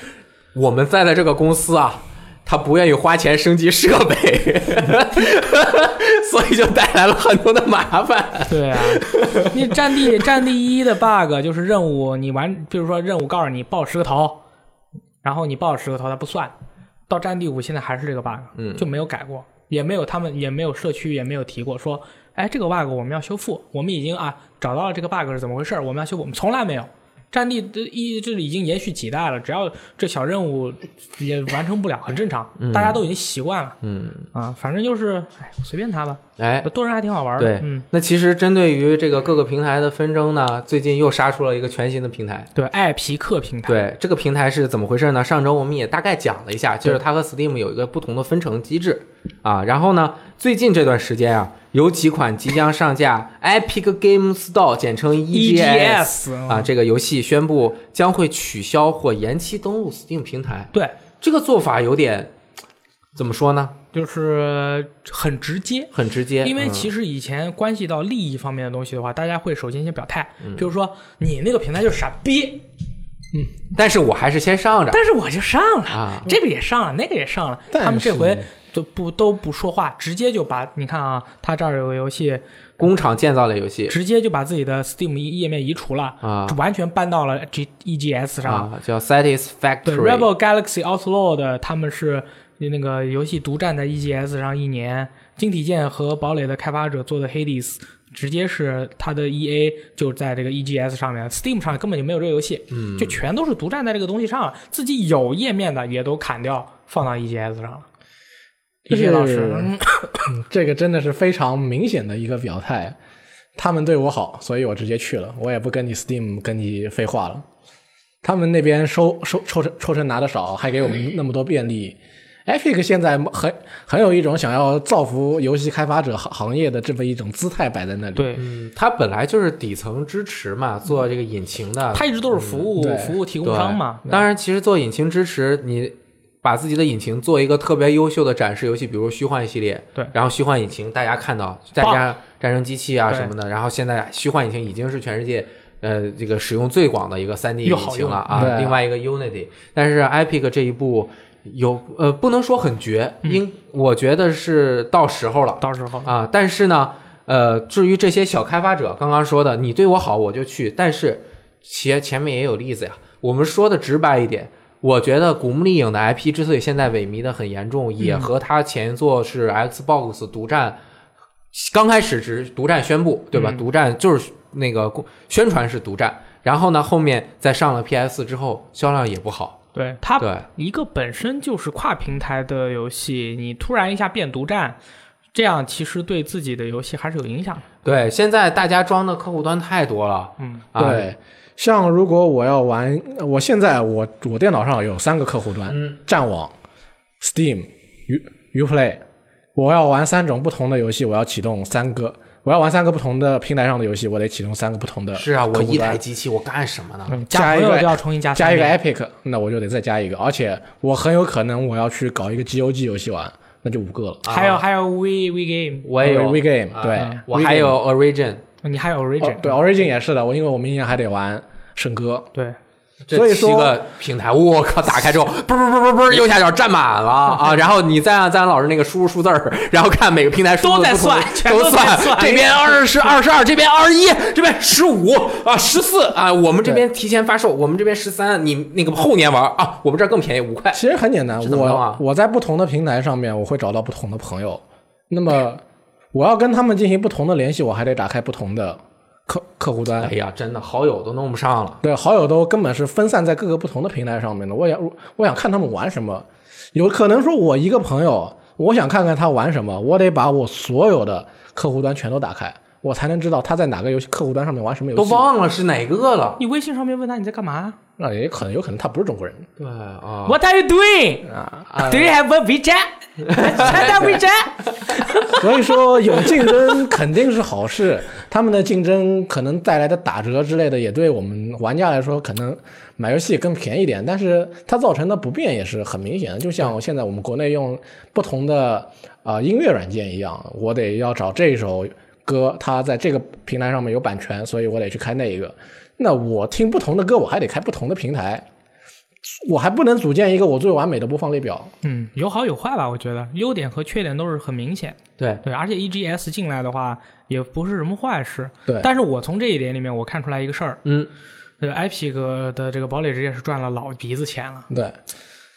我们在的这个公司啊。他不愿意花钱升级设备，(laughs) 所以就带来了很多的麻烦。对啊，你战地战地一的 bug 就是任务，你完，比如说任务告诉你爆十个头，然后你爆十个头它不算，到战地五现在还是这个 bug，嗯就没有改过，也没有他们也没有社区也没有提过说，哎，这个 bug 我们要修复，我们已经啊找到了这个 bug 是怎么回事，我们要修复，我们从来没有。战地的一这已经延续几代了，只要这小任务也完成不了，很正常，大家都已经习惯了。嗯，啊，反正就是，哎，随便他吧，哎，多人还挺好玩的。对，嗯，那其实针对于这个各个平台的纷争呢，最近又杀出了一个全新的平台。对，艾皮克平台，对这个平台是怎么回事呢？上周我们也大概讲了一下，就是它和 Steam 有一个不同的分成机制啊。然后呢，最近这段时间啊，有几款即将上架 Epic Game Store，简称 E EGS EGS 啊，这个游戏宣布将会取消或延期登陆 Steam 平台。对，这个做法有点怎么说呢？就是很直接。很直接，因为嗯其实以前关系到利益方面的东西的话，大家会首先先表态，嗯比如说你那个平台就是傻逼，嗯但是我还是先上着但是我就上了，啊。这个也上了，那个也上了，他们这回都不都不说话，直接就把你看啊，他这儿有个游戏，工厂建造类游戏直接就把自己的 Steam 页面移除了，啊完全搬到了 G EGS 上。啊，叫 Satisfactory 对，Rebel Galaxy Outlawed 他们是那个游戏独占在 EGS 上一年，晶体剑和堡垒的开发者做的 Hades。直接是它的 EA 就在这个 EGS 上面，Steam 上根本就没有这个游戏，嗯，就全都是独占在这个东西上了，自己有页面的也都砍掉放到 EGS 上了。这是一些老师，嗯这个真的是非常明显的一个表态。他们对我好，所以我直接去了，我也不跟你 Steam 跟你废话了。他们那边收收抽成抽成拿的少，还给我们那么多便利。Epic 现在很很有一种想要造福游戏开发者行行业的这么一种姿态摆在那里。，对，嗯，它本来就是底层支持嘛，做这个引擎的，它一直都是服务对。服务提供商嘛。当然，其实做引擎支持，你把自己的引擎做一个特别优秀的展示游戏，比如虚幻系列，对。然后虚幻引擎大家看到，再加上战争机器啊什么的，然后现在虚幻引擎已经是全世界。呃，这个使用最广的一个3 D 引擎了啊，另外一个 Unity，但是 Epic 这一步有呃不能说很绝，应我觉得是到时候了，到时候啊，但是呢，呃，至于这些小开发者，刚刚说的，你对我好我就去，但是前前面也有例子呀。我们说的直白一点，我觉得《古墓丽影》的 IP 之所以现在萎靡的很严重，也和它前作是 Xbox 独占，刚开始只是独占宣布，对吧？独占就是那个宣传是独占，然后呢，后面再上了 PS 之后，销量也不好。对。它，一个本身就是跨平台的游戏，你突然一下变独占，这样其实对自己的游戏还是有影响的。对，现在大家装的客户端太多了，嗯，啊，对，像如果我要玩，我现在我我电脑上有三个客户端，嗯。战网、Steam、U Uplay，我要玩三种不同的游戏，我要启动三个，我要玩三个不同的平台上的游戏，我得启动三个不同的是啊，我一台机器我干什么呢？嗯加一个加朋友就要重新加加一个 Epic，那我就得再加一个，而且我很有可能我要去搞一个 GOG 游戏玩，那就五个了。还有还有 We We Game，我也有。We Game，啊对。我还有 Origin，你还有哦 Origin，、对 Origin 也是的，我因为我明年还得玩圣歌，对。这所以说七个平台，我靠，打开之后，嘣嘣嘣嘣嘣，右下角占满了啊！(laughs) 然后你再按赞老师那个输入数字儿，然后看每个平台输入都在算全都算这边二十二十二，这边二十一，这边十五啊，十四啊，我们这边提前发售，我们这边十三，你那个后年玩啊，我们这儿更便宜，五块。其实很简单，我我在不同的平台上面，我会找到不同的朋友。那么我要跟他们进行不同的联系，我还得打开不同的客客户端。哎呀，真的好友都弄不上了。对，好友都根本是分散在各个不同的平台上面的。我想，我想看他们玩什么。有可能说，我一个朋友，我想看看他玩什么，我得把我所有的客户端全都打开，我才能知道他在哪个游戏客户端上面玩什么游戏都。忘了是哪个了。你微信上面问他你在干嘛那也可能有可能他不是中国人对啊，？What are you doing? 啊。Do you have a WeChat? Chat WeChat? (laughs) 所以说有竞争肯定是好事，他们的竞争可能带来的打折之类的，也对我们玩家来说可能买游戏更便宜点，但是它造成的不便也是很明显的。就像现在我们国内用不同的啊、呃音乐软件一样，我得要找这首歌，它在这个平台上面有版权，所以我得去开那一个。那我听不同的歌，我还得开不同的平台，我还不能组建一个我最完美的播放列表。嗯，有好有坏吧，我觉得优点和缺点都是很明显。对，对，而且 EGS 进来的话也不是什么坏事。对但是我从这一点里面我看出来一个事儿，嗯，这个 Epic 的这个堡垒之夜是赚了老鼻子钱了。对，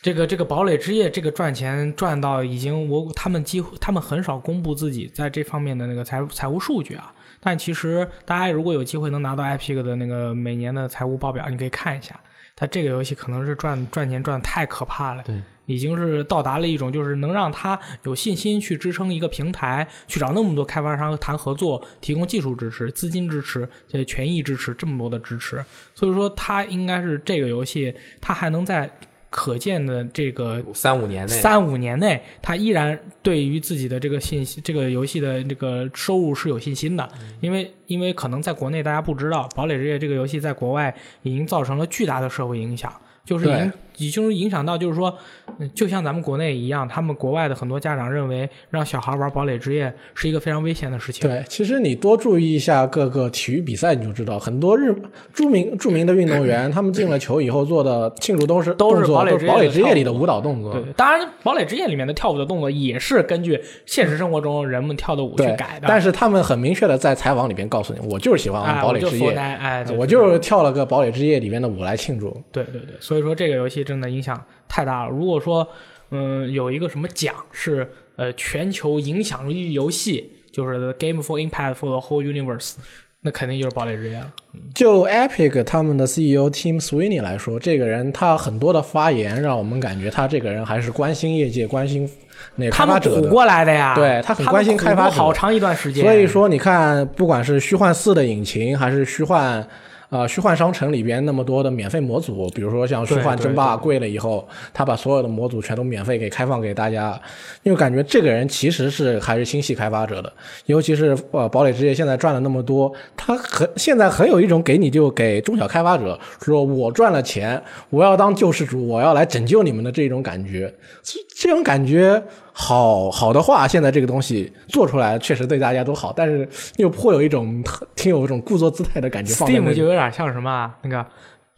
这个这个堡垒之夜这个赚钱赚到已经我他们几乎他们很少公布自己在这方面的那个财财务数据啊。但其实大家如果有机会能拿到 Epic 的那个每年的财务报表，你可以看一下，它这个游戏可能是赚赚钱赚的太可怕了。对。已经是到达了一种，就是能让他有信心去支撑一个平台，去找那么多开发商谈合作，提供技术支持、资金支持、这权益支持，这么多的支持。所以说，它应该是这个游戏，它还能在可见的这个三五年内，三五年内，他依然对于自己的这个信息、这个游戏的这个收入是有信心的，因为因为可能在国内大家不知道，《堡垒之夜》这个游戏在国外已经造成了巨大的社会影响，就是已经影响到，就是说，嗯就像咱们国内一样，他们国外的很多家长认为让小孩玩《堡垒之夜》是一个非常危险的事情。对，其实你多注意一下各个体育比赛，你就知道很多日著名著名的运动员，他们进了球以后做的庆祝都是都是动作堡垒之夜里的舞蹈动作。对，当然，《堡垒之夜》里面的跳舞的动作也是根据现实生活中人们跳的舞去改的。但是他们很明确的在采访里边告诉你，我就是喜欢玩哎，堡垒之夜，哎，我就是跳了个堡垒之夜里面的舞来庆祝。对对对，所以说这个游戏真的影响太大了。如果说，嗯，有一个什么奖是呃全球影响力游戏，就是 The Game for Impact for the Whole Universe，那肯定就是堡垒之夜了。就 Epic 他们的 CEO Tim Sweeney 来说，这个人他很多的发言让我们感觉他这个人还是关心业界、关心那开发者的。过来的呀，对他很关心开发好长一段时间。所以说，你看，不管是虚幻四的引擎，还是虚幻呃虚幻商城里边那么多的免费模组，比如说像虚幻争霸贵了以后，他把所有的模组全都免费给开放给大家，因为感觉这个人其实是还是星系开发者的，尤其是呃堡垒之夜现在赚了那么多，他很现在很有一种给你就给中小开发者说我赚了钱，我要当救世主，我要来拯救你们的这种感觉，这这种感觉好好的话，现在这个东西做出来确实对大家都好，但是又颇有一种挺有一种故作姿态的感觉放在那 Steam 就有点像什么啊那个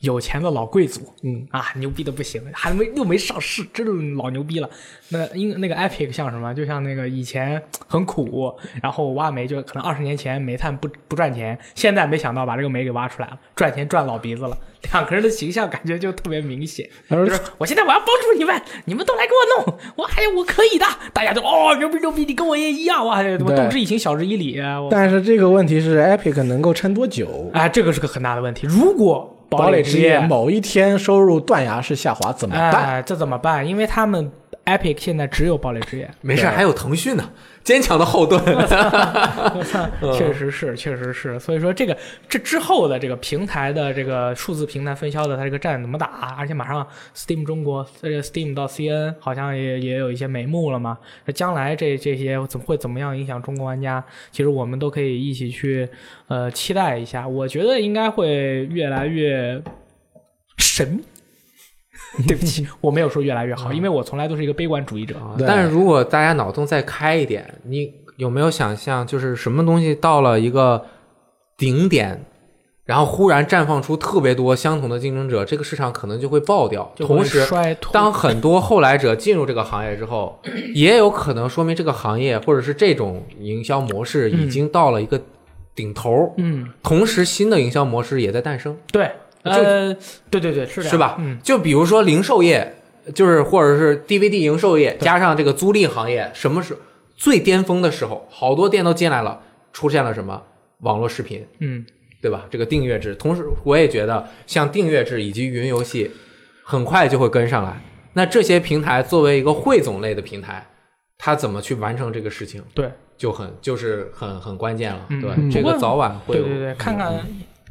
有钱的老贵族，嗯啊，牛逼的不行，还没又没上市，真的老牛逼了。那因那个 Epic 像什么？就像那个以前很苦，然后挖煤就可能二十年前煤炭不不赚钱，现在没想到把这个煤给挖出来了，赚钱赚老鼻子了。两个人的形象感觉就特别明显，而就是我现在我要帮助你们，你们都来给我弄，我还我可以的，大家都哦牛逼牛逼，你跟我也一样，哇，我动之以情，晓之以理，但是这个问题是 Epic 能够撑多久？哎，这个是个很大的问题。如果堡垒之夜夜某一天收入断崖式下滑怎么办？哎，这怎么办？因为他们 Epic 现在只有堡垒之夜，没事，还有腾讯呢，坚强的后盾。(laughs) 确实是，确实是。所以说，这个这之后的这个平台的这个数字平台分销的，它这个战怎么打？而且马上 Steam 中国，这个 Steam 到 CN 好像也也有一些眉目了嘛。那将来这这些怎么会怎么样影响中国玩家？其实我们都可以一起去呃期待一下。我觉得应该会越来越神秘。(laughs) 对不起，我没有说越来越好，因为我从来都是一个悲观主义者。对但是如果大家脑洞再开一点，你有没有想象，就是什么东西到了一个顶点，然后忽然绽放出特别多相同的竞争者，这个市场可能就会爆掉。同时，当很多后来者进入这个行业之后，也有可能说明这个行业或者是这种营销模式已经到了一个顶头。嗯，同时，新的营销模式也在诞生。对，呃，对对对，是是吧？嗯，就比如说零售业，就是或者是 DVD 零售业，加上这个租赁行业，什么时最巅峰的时候，好多店都进来了，出现了什么网络视频，嗯，对吧？这个订阅制，同时我也觉得像订阅制以及云游戏，很快就会跟上来。那这些平台作为一个汇总类的平台，它怎么去完成这个事情，对，就很就是很很关键了，嗯对？嗯这个早晚会有对对对，看看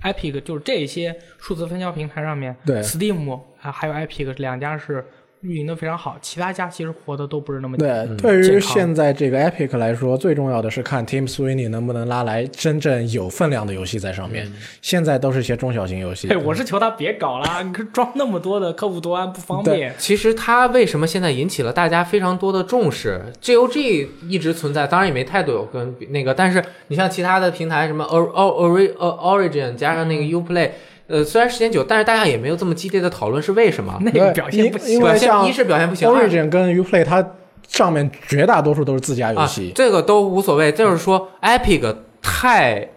Epic 就是这些数字分销平台上面，对，Steam 啊还有 Epic 两家是运营的非常好，其他家其实活的都不是那么对，对于现在这个 Epic 来说，最重要的是看 Team Sweeney 能不能拉来真正有分量的游戏在上面。现在都是一些中小型游戏对，，我是求他别搞了，你装那么多的客户端不方便。其实他为什么现在引起了大家非常多的重视？GOG 一直存在，当然也没太多有跟那个，但是你像其他的平台，什么 Or Or Or Origin 加上那个 UPlay，呃，虽然时间久，但是大家也没有这么激烈的讨论是为什么？那个表现不行因，为像表现一是表现不行，二 Origin 跟 Uplay 它上面绝大多数都是自家游啊戏，，这个都无所谓，就是说 Epic 太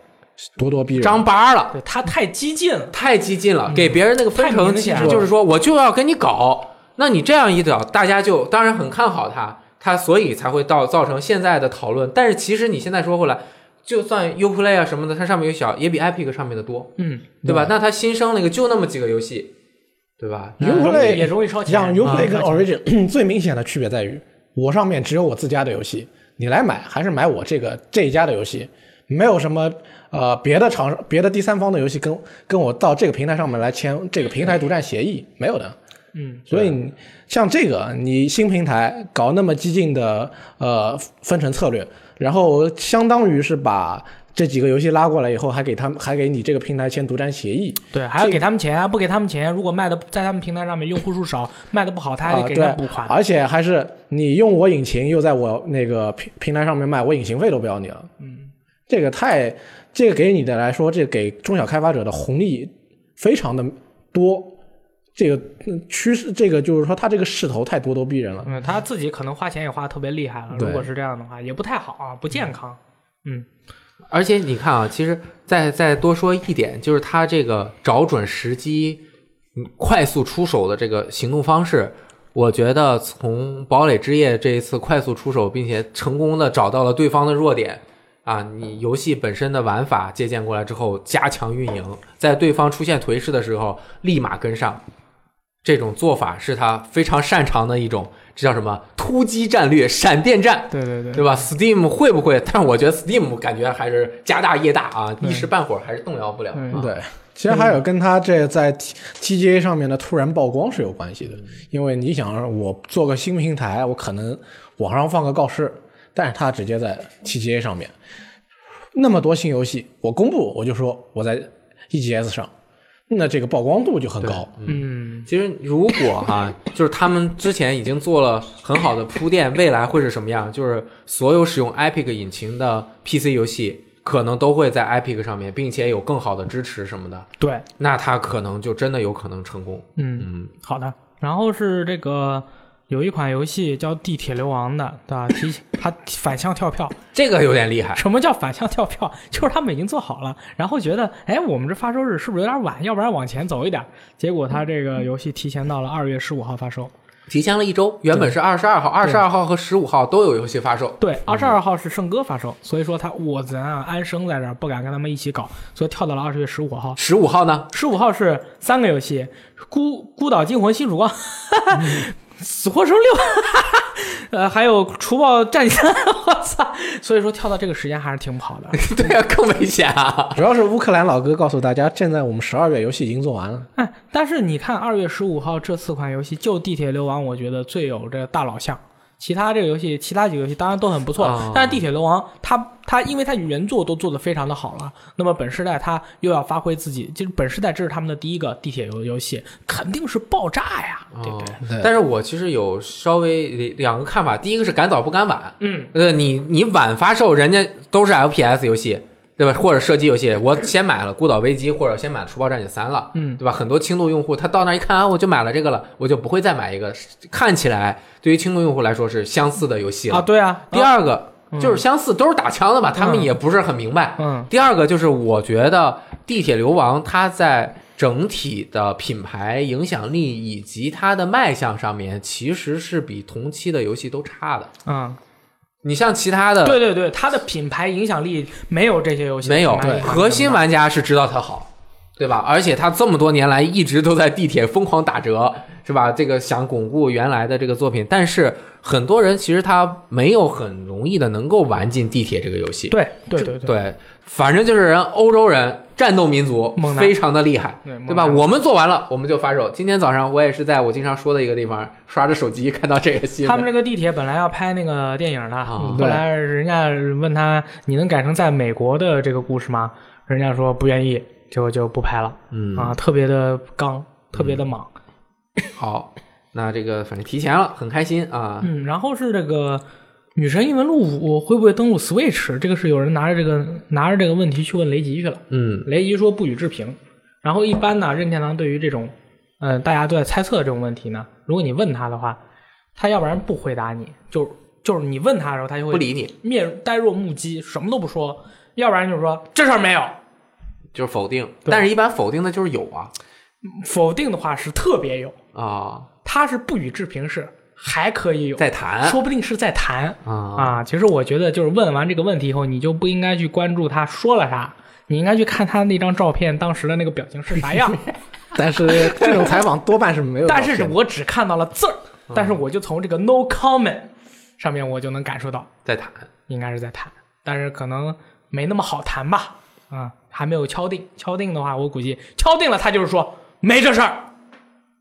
咄咄逼人。张八了。对他太激进了。太激进了，给别人那个分成，其实就是说我就要跟你搞。那你这样一搞，大家就当然很看好他，他所以才会到造成现在的讨论。但是其实你现在说回来，就算 UPlay 啊什么的，它上面有小，也比 Epic 上面的多，嗯，对吧？那它新生了一个就那么几个游戏，对吧？Uplay 也容易烧钱。像 Uplay 跟啊 Origin (clears throat) 最明显的区别在于，我上面只有我自家的游戏，你来买还是买我这个这一家的游戏，没有什么呃别的厂别的第三方的游戏跟跟我到这个平台上面来签这个平台独占协议，没有的。嗯，所以你像这个，你新平台搞那么激进的呃分成策略，然后相当于是把这几个游戏拉过来以后，还给他们还给你这个平台签独占协议，对，还要给他们钱，不给他们钱，如果卖的在他们平台上面用户数少，卖的不好，他还啊，得给对人补款。而且还是你用我引擎，又在我那个平平台上面卖，我引擎费都不要你了。嗯，这个太，这个给你的来说，这给中小开发者的红利非常的多。这个嗯趋势，这个就是说，他这个势头太咄咄逼人了。嗯，他自己可能花钱也花的特别厉害了。如果是这样的话，也不太好啊，不健康。嗯，而且你看啊，其实再再多说一点，就是他这个找准时机、嗯快速出手的这个行动方式，我觉得从堡垒之夜这一次快速出手，并且成功的找到了对方的弱点啊，你游戏本身的玩法借鉴过来之后，加强运营，在对方出现颓势的时候，立马跟上。这种做法是他非常擅长的一种，这叫什么突击战略、闪电战，对对对对吧？Steam 会不会？但是我觉得 Steam 感觉还是家大业大啊，一时半会儿还是动摇不了。对啊对，其实还有跟他这在 T TGA 上面的突然曝光是有关系的，因为你想，我做个新平台，我可能网上放个告示，但是他直接在 TGA 上面，那么多新游戏，我公布我就说我在 EGS 上，那这个曝光度就很高。嗯，其实如果哈、就是他们之前已经做了很好的铺垫，未来会是什么样？就是所有使用 Epic 引擎的 PC 游戏，可能都会在 Epic 上面，并且有更好的支持什么的，对，那它可能就真的有可能成功。嗯，嗯，好的。然后是这个有一款游戏叫《地铁流亡》的，对吧？提它反向跳票。这个有点厉害。什么叫反向跳票？就是他们已经做好了，然后觉得，哎，我们这发售日是不是有点晚？要不然往前走一点。结果它这个游戏提前到了二月十五号发售。提前了一周，原本是二十二号，二十二号和十五号都有游戏发售。对，二十二号是圣歌发售，所以说他我咱啊安生在这儿，不敢跟他们一起搞，所以跳到了二十月十五号。十五号呢？十五号是三个游戏，《孤孤岛惊魂：新曙光》(laughs) 死活生六，(laughs) 呃，还有《除暴战三》，(laughs) 我操！所以说跳到这个时间还是挺不好的。(laughs) 对啊，更危险啊！主要是乌克兰老哥告诉大家，现在我们十二月游戏已经做完了。哎，但是你看二月十五号这四款游戏，就《地铁流亡》，我觉得最有这大佬相。其他这个游戏，其他几个游戏当然都很不错，哦但是《地铁龙王》它它因为它原作都做得非常的好了，那么本世代它又要发挥自己，就是本世代这是他们的第一个地铁游游戏，肯定是爆炸呀，对不对？哦但是我其实有稍微两个看法，第一个是赶早不赶晚，嗯，呃，你你晚发售，人家都是 FPS 游戏，对吧？或者射击游戏，我先买了《孤岛危机》，或者先买了《除暴战警三》了，嗯对吧？很多轻度用户他到那一看啊，我就买了这个了，我就不会再买一个。看起来对于轻度用户来说是相似的游戏了。啊，对啊，第二个就是相似，都是打枪的嘛，他们嗯也不是很明白。嗯第二个就是我觉得《地铁流亡》它在整体的品牌影响力以及它的卖相上面，其实是比同期的游戏都差的。嗯，你像其他的，对对对，它的品牌影响力没有这些游戏没有品牌影响力这么大核心玩家是知道它好，对吧？而且它这么多年来一直都在地铁疯狂打折，是吧？这个想巩固原来的这个作品，但是很多人其实他没有很容易的能够玩进地铁这个游戏。对对对对，对，反正就是人欧洲人战斗民族非常的厉害，对对吧？我们做完了，我们就发售。今天早上我也是在我经常说的一个地方刷着手机看到这个新闻。他们这个地铁本来要拍那个电影的，啊后来人家问他你能改成在美国的这个故事吗？人家说不愿意，结果就不拍了。嗯啊，特别的刚，特别的莽。好，那这个反正提前了，很开心啊。嗯，然后是这个《女神异闻录五》会不会登陆 Switch？这个是有人拿着这个拿着这个问题去问雷吉去了。嗯雷吉说不予置评。然后一般呢，任天堂对于这种，呃，大家都在猜测这种问题呢，如果你问他的话，他要不然不回答你，就就是你问他的时候，他就会不理你，面呆若木鸡，什么都不说；要不然就是说这事儿没有。就是否定，但是一般否定的就是有啊否定的话是特别有，啊，他是不予置评是还可以有，在谈说不定是在谈啊啊。其实我觉得就是问完这个问题以后，你就不应该去关注他说了啥，你应该去看他那张照片当时的那个表情是啥样。(laughs) 但是这种采访多半是没有但。是我只看到了字儿，但是我就从这个 no comment 上面我就能感受到在谈，应该是在谈，但是可能没那么好谈吧，啊，还没有敲定。敲定的话，我估计敲定了，他就是说没这事儿，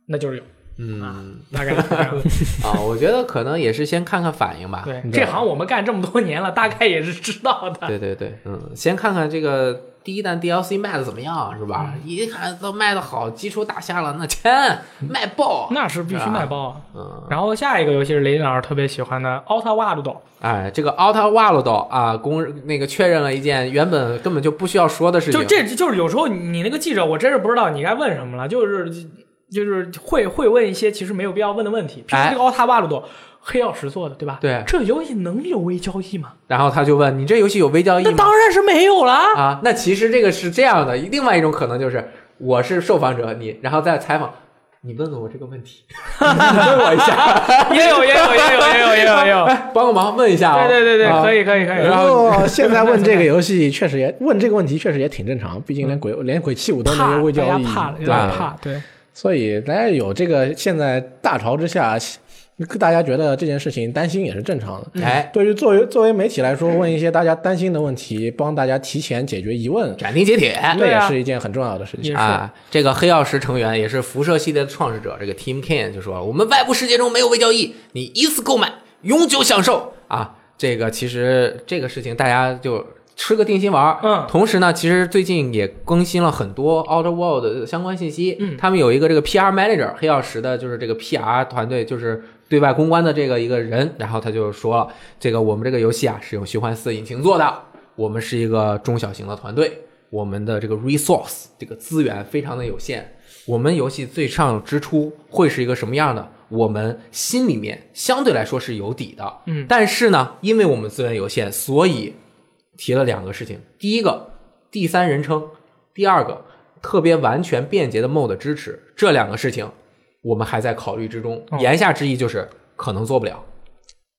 那就是有，嗯大概。(laughs) 啊，我觉得可能也是先看看反应吧。对，这行我们干这么多年了，大概也是知道的。对对对，嗯，先看看这个第一弹 DLC 卖的怎么样，是吧？嗯一看都卖的好，基础打下了，那钱卖爆。那是必须卖爆啊！嗯，然后下一个游戏是雷电老师特别喜欢的《奥特瓦鲁斗哎，这个 Outer Wild 啊，公那个确认了一件原本根本就不需要说的事情。就这就是有时候你那个记者，我真是不知道你该问什么了，就是就是会会问一些其实没有必要问的问题。比如说这个奥塔瓦鲁多，黑曜石做的，对吧？对这游戏能有微交易吗？然后他就问你这游戏有微交易吗那？当然是没有了。啊，那其实这个是这样的，另外一种可能就是我是受访者，你然后再采访，你问问我这个问题，(laughs) 你问我一下，也有，也有，也有，也有，也有，也有。哎，帮个忙问一下、哦。对对对对，啊可以，可以，可以。不然后过现在问这个游戏确实也问这个问题确实也挺正常，毕竟连鬼连鬼泣五都能怕，有微交易，大家怕了，有对吧点怕。对，所以大家有这个现在大潮之下，大家觉得这件事情担心也是正常的。哎，对于作为作为媒体来说，问一些大家担心的问题，帮大家提前解决疑问，斩钉截铁。这也是一件很重要的事情。啊，这个黑曜石成员也是辐射系列的创始者，这个 Team Kaine 就说：“我们外部世界中没有微交易，你一次购买，永久享受啊。”这个其实这个事情大家就吃个定心丸儿。嗯。同时呢，其实最近也更新了很多 Outer World 的相关信息。嗯。他们有一个这个 PR manager，黑曜石的就是这个 PR 团队，就是对外公关的这个一个人，然后他就说了，这个我们这个游戏啊是用虚幻四引擎做的，我们是一个中小型的团队，我们的这个 resource 这个资源非常的有限，我们游戏最上支出会是一个什么样的？我们心里面相对来说是有底的，嗯。但是呢，因为我们资源有限，所以提了两个事情，第一个第三人称，第二个特别完全便捷的 MOD 支持，这两个事情我们还在考虑之中。哦言下之意就是可能做不了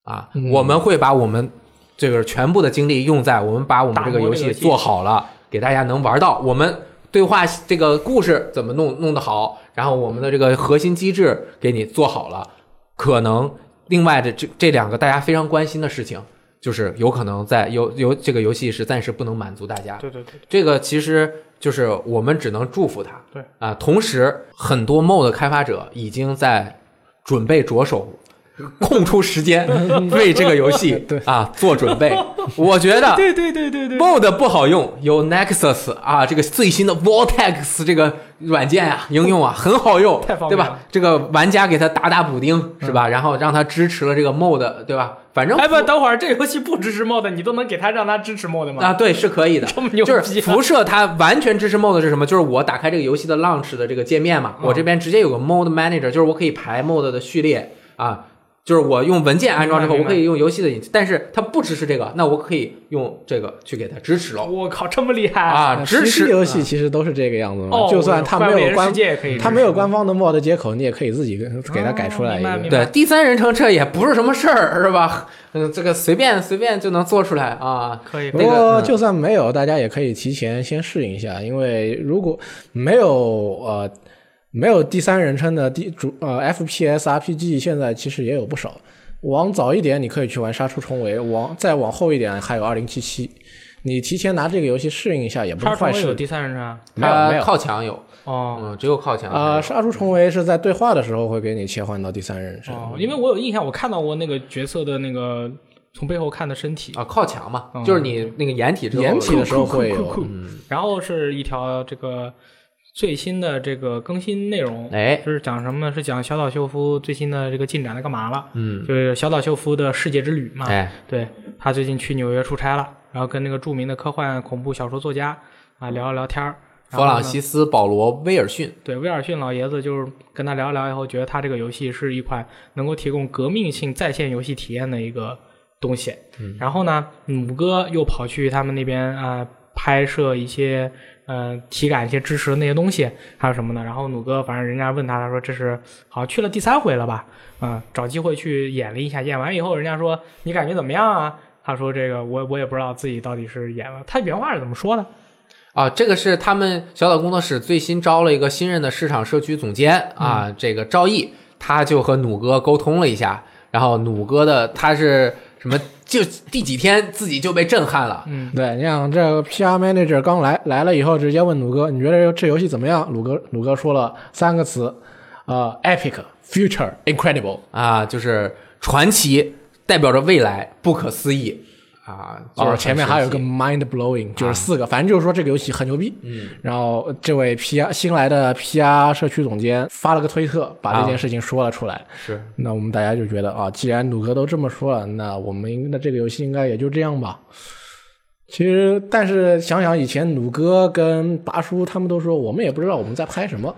啊，嗯我们会把我们这个全部的精力用在我们把我们这个游戏做好了，给大家能玩到。我们对话这个故事怎么弄弄得好，然后我们的这个核心机制给你做好了，可能另外的这这两个大家非常关心的事情。就是有可能在游游这个游戏是暂时不能满足大家，对对对，这个其实就是我们只能祝福他。对。啊，同时很多 MOD 开发者已经在准备着手 (laughs) 空出时间为这个游戏 (laughs) 啊做准备。(laughs) 我觉得对对对对对 MOD 不好用，有 Nexus 啊，这个最新的 Vortex 这个软件啊，应用啊很好用，太方对吧？这个玩家给他打打补丁是吧？然后让他支持了这个 MOD，对吧？反正哎不，等会儿这游戏不支持 mod，你都能给他让他支持 mod 吗？啊，对，是可以的。这么牛逼啊就是辐射它完全支持 mod 是什么？就是我打开这个游戏的 launch 的这个界面嘛，嗯我这边直接有个 mod manager，就是我可以排 mod 的序列啊。就是我用文件安装之后，我可以用游戏的引擎，但是它不支持这个，那我可以用这个去给它支持了我靠，这么厉害！啊，支持游戏其实都是这个样子嘛，哦，就算它没有官它没有官方的 mod 接口，你也可以自己给给它改出来一个。对第三人称这也不是什么事儿，是吧？嗯，(laughs) 这个随便随便就能做出来啊。可以。不那个嗯过就算没有，大家也可以提前先适应一下，因为如果没有呃没有第三人称的第主呃 FPS RPG，现在其实也有不少。往早一点，你可以去玩《杀出重围》；往再往后一点，还有《二零七七》。你提前拿这个游戏适应一下，也不是坏事。叉重有第三人称没有没有靠墙有，哦嗯，只有靠墙啊，杀出重围》是在对话的时候会给你切换到第三人称。哦，因为我有印象，我看到过那个角色的那个从背后看的身体，啊，靠墙嘛，嗯就是你那个掩体之后，掩体的时候会有然后是一条这个最新的这个更新内容，哎是讲什么呢？是讲小岛秀夫最新的这个进展，在干嘛了？嗯，就是小岛秀夫的世界之旅嘛。哎，对他最近去纽约出差了，然后跟那个著名的科幻恐怖小说作家啊聊了聊天儿。然弗朗西斯·保罗·威尔逊，对威尔逊老爷子就是跟他聊一聊以后，觉得他这个游戏是一款能够提供革命性在线游戏体验的一个东西。嗯然后呢，弩哥又跑去他们那边啊、呃拍摄一些呃体感一些支持的那些东西，还有什么呢？然后努哥反正人家问他，他说这是好像去了第三回了吧？啊、找机会去演了一下，演完以后人家说你感觉怎么样啊？他说这个我我也不知道自己到底是演了，他原话是怎么说的？啊，这个是他们小岛工作室最新招了一个新任的市场社区总监啊，这个赵毅，他就和努哥沟通了一下，然后努哥的他是什么，就第几天自己就被震撼了，嗯，对，你想这个 PR manager 刚来来了以后，直接问鲁哥，你觉得这游戏怎么样？鲁哥鲁哥说了三个词，呃，epic、future、incredible。啊，就是传奇，代表着未来，不可思议啊，就是哦，前面还有一个 mind blowing，就是四个，反正就是说这个游戏很牛逼。嗯，然后这位 PR 新来的 PR 社区总监发了个推特，把这件事情说了出来。是那我们大家就觉得啊，既然鲁哥都这么说了，那我们应那这个游戏应该也就这样吧。其实，但是想想以前鲁哥跟拔叔他们都说，我们也不知道我们在拍什么，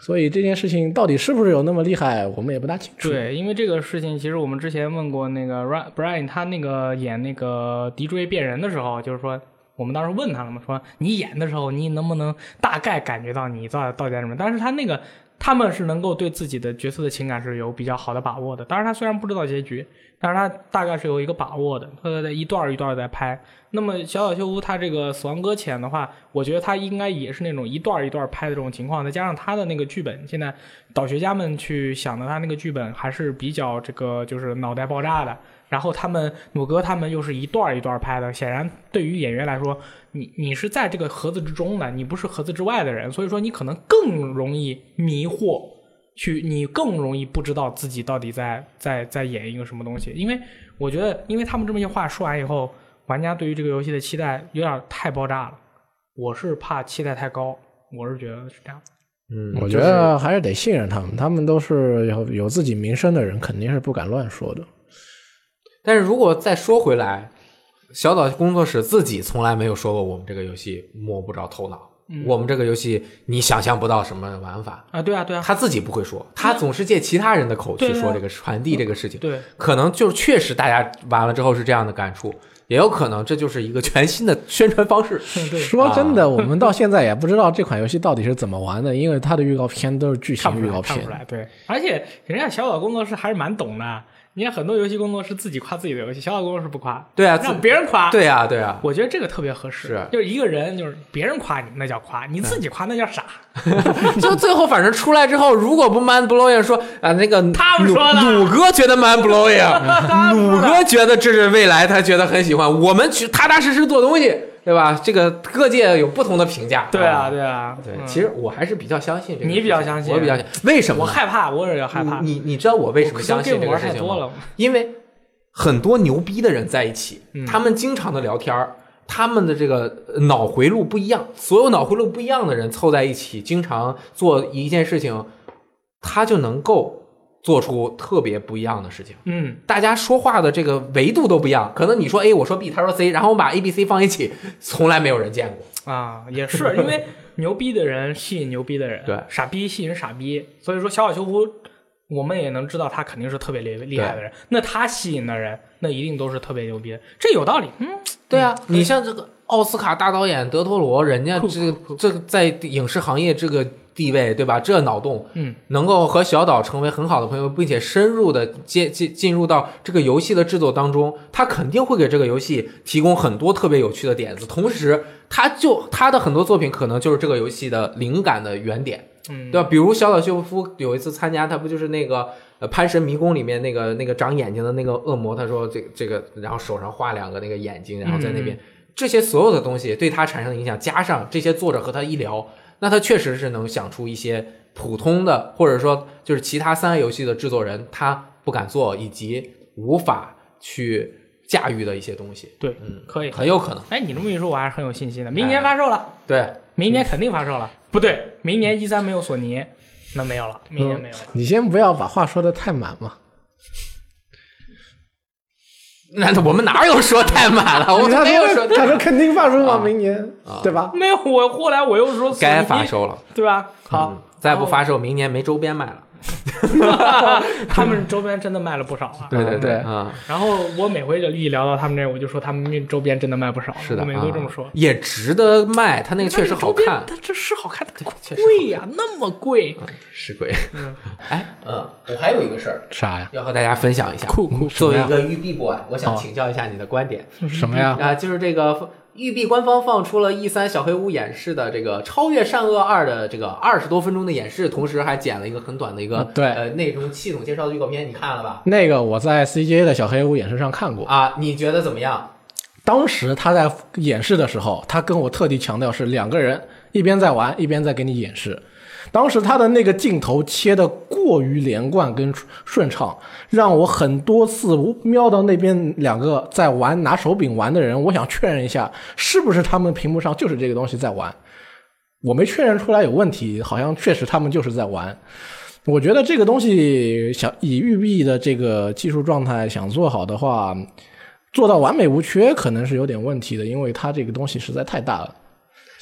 所以这件事情到底是不是有那么厉害，我们也不大清楚。对，因为这个事情，其实我们之前问过那个 Brian，他那个演那个敌追变人的时候，就是说，我们当时问他了嘛，说你演的时候，你能不能大概感觉到你到到底在什么？但是他那个他们是能够对自己的角色的情感是有比较好的把握的。当然，他虽然不知道结局，但是他大概是有一个把握的，他在一段一段在拍。那么小岛秀夫他这个《死亡搁浅》的话，我觉得他应该也是那种一段一段拍的这种情况，再加上他的那个剧本，现在导学家们去想的他那个剧本还是比较这个就是脑袋爆炸的。然后他们努哥他们又是一段一段拍的，显然对于演员来说，你你是在这个盒子之中的，你不是盒子之外的人，所以说你可能更容易迷惑，去你更容易不知道自己到底在在在演一个什么东西。因为我觉得，因为他们这么些话说完以后，玩家对于这个游戏的期待有点太爆炸了，我是怕期待太高，我是觉得是这样。嗯，我觉得还是得信任他们，他们都是有有自己名声的人，肯定是不敢乱说的。但是如果再说回来，小岛工作室自己从来没有说过我们这个游戏摸不着头脑，我们这个游戏你想象不到什么玩法，啊，对啊，对啊，他自己不会说，他总是借其他人的口去说这个传递这个事情，对，可能就是确实大家玩了之后是这样的感触，也有可能这就是一个全新的宣传方式。(laughs) 对，(laughs) 说真的，我们到现在也不知道这款游戏到底是怎么玩的，因为它的预告片都是剧情预告看不出来，看不片出。来。对，而且人家小岛工作室还是蛮懂的。你看很多游戏工作室自己夸自己的游戏，小岛工作室不夸，对啊，自让别人夸。对啊，对啊，我觉得这个特别合适。是就是一个人，就是别人夸你那叫夸，你自己夸那叫傻。(laughs) 就最后反正出来之后，如果不 man blowing 说啊那个他们说的鲁哥觉得 man blowing，(laughs) 鲁哥觉得这是未来，他觉得很喜欢，我们去踏踏实实做东西，对吧？这个各界有不同的评价。对啊，对啊，对，嗯其实我还是比较相信这个。你比较相信我比较相信。为什么？我害怕，我也要害怕。你你你知道我为什么相信这个事情吗？因为很多牛逼的人在一起，嗯他们经常的聊天儿，他们的这个呃脑回路不一样，所有脑回路不一样的人凑在一起，经常做一件事情，他就能够做出特别不一样的事情。嗯，大家说话的这个维度都不一样，可能你说 A，我说 B，他说 C，然后我们把 A、B、C 放一起，从来没有人见过。啊，也是因为牛逼的人吸引牛逼的人，对。傻逼吸引傻逼，所以说小岛秀夫，我们也能知道他肯定是特别厉厉害的人，那他吸引的人，那一定都是特别牛逼。的，这有道理，嗯，对啊，你像这个奥斯卡大导演德托罗，人家这个这个在影视行业这个地位，对吧？这脑洞，嗯，能够和小岛成为很好的朋友，并且深入的进进进入到这个游戏的制作当中，他肯定会给这个游戏提供很多特别有趣的点子。同时，他就他的很多作品可能就是这个游戏的灵感的原点，嗯，对吧？比如小岛秀夫有一次参加，他不就是那个呃《潘神迷宫》里面那个那个长眼睛的那个恶魔，他说这这个，然后手上画两个那个眼睛，然后在那边、这些所有的东西对他产生的影响，加上这些作者和他一聊，那他确实是能想出一些普通的，或者说就是其他三 A 游戏的制作人他不敢做以及无法去驾驭的一些东西，对，嗯，可以。很有可能。哎，你这么一说，我还是很有信心的。明年发售了，对，明年肯定发售了。不对，明年一三没有索尼，那没有了，明年没有了。你先不要把话说的太满嘛。那我们哪有说太满了？我们没有说说他说肯定发售嘛，啊明年对吧？没有，我后来我又说该发，售了。对吧？好，嗯再不发售，明年没周边卖了。(laughs) 他们周边真的卖了不少了。对对对啊，然后我每回就一聊到他们这，我就说他们周边真的卖不少，是的，我每次都这么说啊。也值得卖，他那个确实好看，它这是好看，它确实贵呀，那么贵。是贵。哎，嗯，我还有一个事儿啥呀？要和大家分享一下。酷酷作为一个育碧 boy，我想请教一下你的观点什么呀？啊，就是这个育碧官方放出了 E 三小黑屋演示的这个《超越善恶二》的这个二十多分钟的演示，同时还剪了一个很短的一个对呃内容系统介绍的预告片，你看了吧？那个我在 CJ 的小黑屋演示上看过，啊，你觉得怎么样？当时他在演示的时候，他跟我特地强调是两个人一边在玩，一边在给你演示。当时他的那个镜头切的过于连贯跟顺畅，让我很多次瞄到那边两个在玩拿手柄玩的人，我想确认一下是不是他们屏幕上就是这个东西在玩。我没确认出来有问题，好像确实他们就是在玩。我觉得这个东西想以育碧的这个技术状态想做好的话，做到完美无缺可能是有点问题的，因为它这个东西实在太大了。